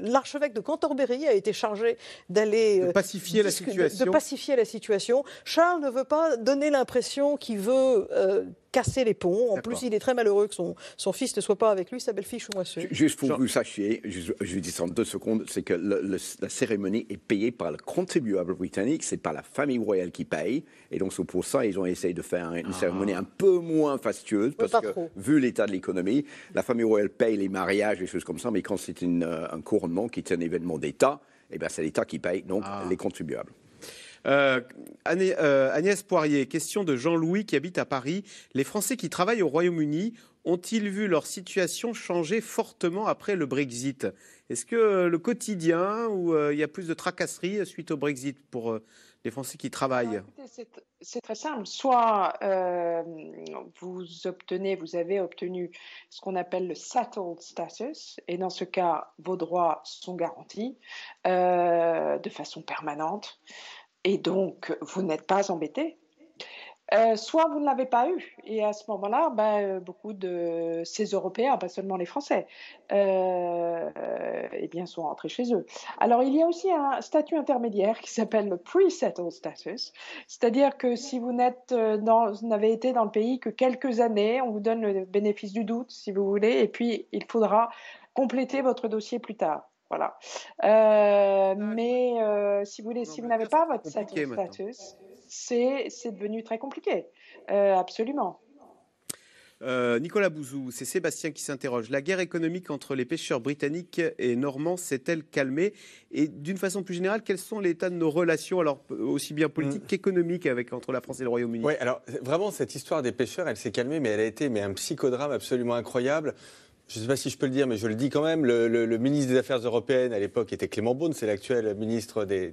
L'archevêque de Canterbury a été chargé d'aller pacifier la situation. La situation Charles ne veut pas donner l'impression qu'il veut euh, casser les ponts. En plus, il est très malheureux que son, son fils ne soit pas avec lui, sa belle-fille Choumoisseux. Juste pour que vous sachiez, je, je dis ça en deux secondes, c'est que la cérémonie est payée par le contribuable britannique, c'est pas la famille royale qui paye. Et donc, c'est pour ça ils ont essayé de faire une ah. cérémonie un peu moins fastueuse, parce que, vu l'état de l'économie, la famille royale paye les mariages, et choses comme ça, mais quand c'est euh, un couronnement qui est un événement d'État, eh ben, c'est l'État qui paye, donc ah. les contribuables. Euh, euh, Agnès Poirier, question de Jean-Louis qui habite à Paris. Les Français qui travaillent au Royaume-Uni ont-ils vu leur situation changer fortement après le Brexit? Est-ce que euh, le quotidien, ou il y a plus de tracasseries suite au Brexit pour les Français qui travaillent? C'est très simple. Soit vous obtenez, vous avez obtenu ce qu'on appelle le settled status, et dans ce cas, vos droits sont garantis de façon permanente et donc vous n'êtes pas embêté. Euh, soit vous ne l'avez pas eu, et à ce moment-là, ben, euh, beaucoup de ces Européens, pas seulement les Français, euh, eh bien, sont rentrés chez eux. Alors, il y a aussi un statut intermédiaire qui s'appelle le pre-settled status, c'est-à-dire que si vous n'avez été dans le pays que quelques années, on vous donne le bénéfice du doute, si vous voulez, et puis il faudra compléter votre dossier plus tard. Voilà. Euh, mais euh, si vous, voulez, si vous n'avez pas votre status, c'est devenu très compliqué. Euh, absolument. Nicolas Bouzou, c'est Sébastien qui s'interroge. La guerre économique entre les pêcheurs britanniques et normands s'est-elle calmée? Et d'une façon plus générale, quels sont l'état de nos relations, alors aussi bien politiques mm. qu'économiques, avec entre la France et le Royaume-Uni? Oui, alors vraiment cette histoire des pêcheurs, elle s'est calmée, mais elle a été mais un psychodrame absolument incroyable je ne sais pas si je peux le dire, mais je le dis quand même, le, ministre des Affaires européennes à l'époque était Clément Beaune, c'est l'actuel ministre des,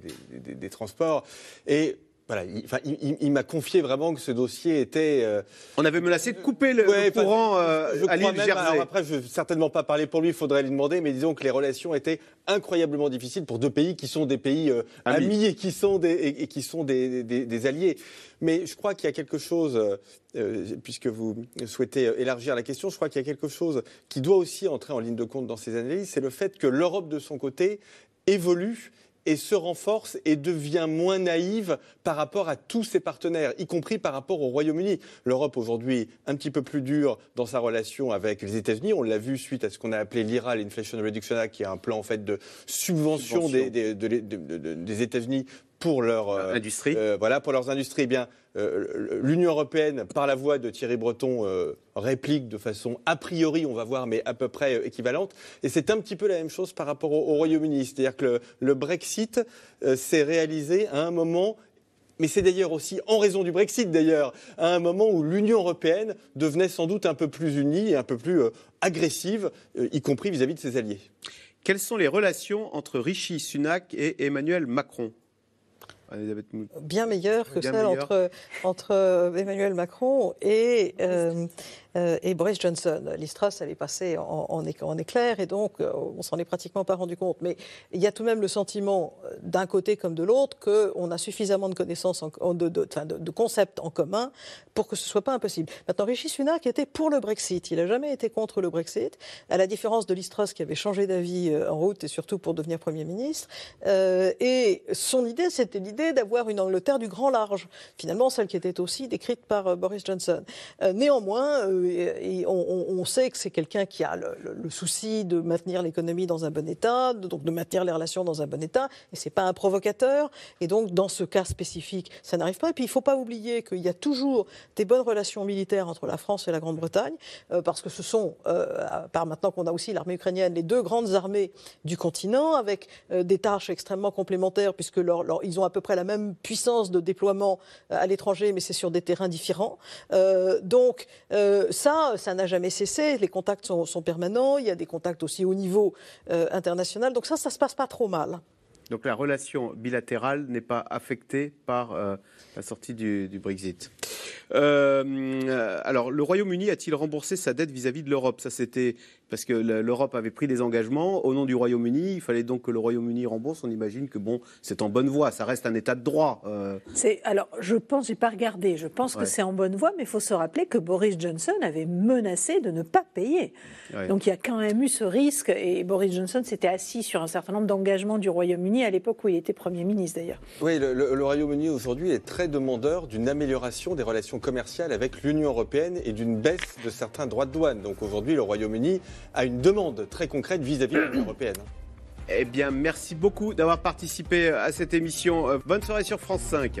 Transports. Et voilà, il, m'a confié vraiment que ce dossier était. Euh, On avait menacé de couper le, courant euh, à l'île Jersey. après, je ne vais certainement pas parler pour lui, il faudrait lui demander, mais disons que les relations étaient incroyablement difficiles pour deux pays qui sont des pays euh, amis. et qui sont des, et, qui sont des, des, alliés. Mais je crois qu'il y a quelque chose, puisque vous souhaitez élargir la question, je crois qu'il y a quelque chose qui doit aussi entrer en ligne de compte dans ces analyses, c'est le fait que l'Europe de son côté évolue et se renforce et devient moins naïve par rapport à tous ses partenaires, y compris par rapport au Royaume-Uni. L'Europe aujourd'hui un petit peu plus dure dans sa relation avec les États-Unis. On l'a vu suite à ce qu'on a appelé l'IRA, l'Inflation Reduction Act, qui est un plan en fait de subvention, des, des États-Unis pour leur euh, industrie. Euh, voilà, pour leurs industries. Eh bien, euh, l'Union européenne, par la voix de Thierry Breton, réplique de façon a priori, on va voir, mais à peu près équivalente. Et c'est un petit peu la même chose par rapport au, Royaume-Uni. C'est-à-dire que le, Brexit s'est réalisé à un moment mais c'est d'ailleurs aussi en raison du Brexit d'ailleurs, à un moment où l'Union européenne devenait sans doute un peu plus unie et un peu plus agressive, y compris vis à -vis de ses alliés. Quelles sont les relations entre Rishi Sunak et Emmanuel Macron? Bien meilleure que celle entre, entre Emmanuel Macron et, euh, et Boris Johnson. L'Istras, est passée en, en, éclair et donc euh, on s'en est pratiquement pas rendu compte. Mais il y a tout de même le sentiment, euh, d'un côté comme de l'autre, qu'on a suffisamment de connaissances, de, concepts en commun pour que ce soit pas impossible. Maintenant, Rishi Sunak était pour le Brexit. Il n'a jamais été contre le Brexit, à la différence de l'Istras qui avait changé d'avis en route et surtout pour devenir Premier ministre. Euh, et son idée, c'était l'idée d'avoir une Angleterre du grand large. Finalement, celle qui était aussi décrite par Boris Johnson. néanmoins, et on, sait que c'est quelqu'un qui a le, souci de maintenir l'économie dans un bon état, de, donc de maintenir les relations dans un bon état, et c'est pas un provocateur. Et donc, dans ce cas spécifique, ça n'arrive pas. Et puis, il faut pas oublier qu'il y a toujours des bonnes relations militaires entre la France et la Grande-Bretagne, euh, parce que ce sont, euh, à part maintenant qu'on a aussi l'armée ukrainienne, les deux grandes armées du continent, avec euh, des tâches extrêmement complémentaires, puisque ils ont à peu près la même puissance de déploiement à l'étranger, mais c'est sur des terrains différents. donc, ça, ça n'a jamais cessé. Les contacts sont, permanents. Il y a des contacts aussi au niveau euh, international. Donc ça, ça se passe pas trop mal. Donc la relation bilatérale n'est pas affectée par euh, la sortie du, Brexit. Euh, alors, le Royaume-Uni a-t-il remboursé sa dette vis-à-vis de l'Europe? Ça, c'était parce que l'Europe avait pris des engagements au nom du Royaume-Uni. Il fallait donc que le Royaume-Uni rembourse. On imagine que bon, c'est en bonne voie. Ça reste un État de droit. Euh. C'est alors, je pense, j'ai pas regardé. Je pense que c'est en bonne voie, mais il faut se rappeler que Boris Johnson avait menacé de ne pas payer. Donc il y a quand même eu ce risque. Et Boris Johnson s'était assis sur un certain nombre d'engagements du Royaume-Uni à l'époque où il était Premier ministre, d'ailleurs. Oui, le Royaume-Uni aujourd'hui est très demandeur d'une amélioration des relations commerciales avec l'Union européenne et d'une baisse de certains droits de douane. Donc aujourd'hui, le Royaume-Uni a une demande très concrète vis-à-vis de l'Union européenne. Eh bien, merci beaucoup d'avoir participé à cette émission. Euh, bonne soirée sur France 5.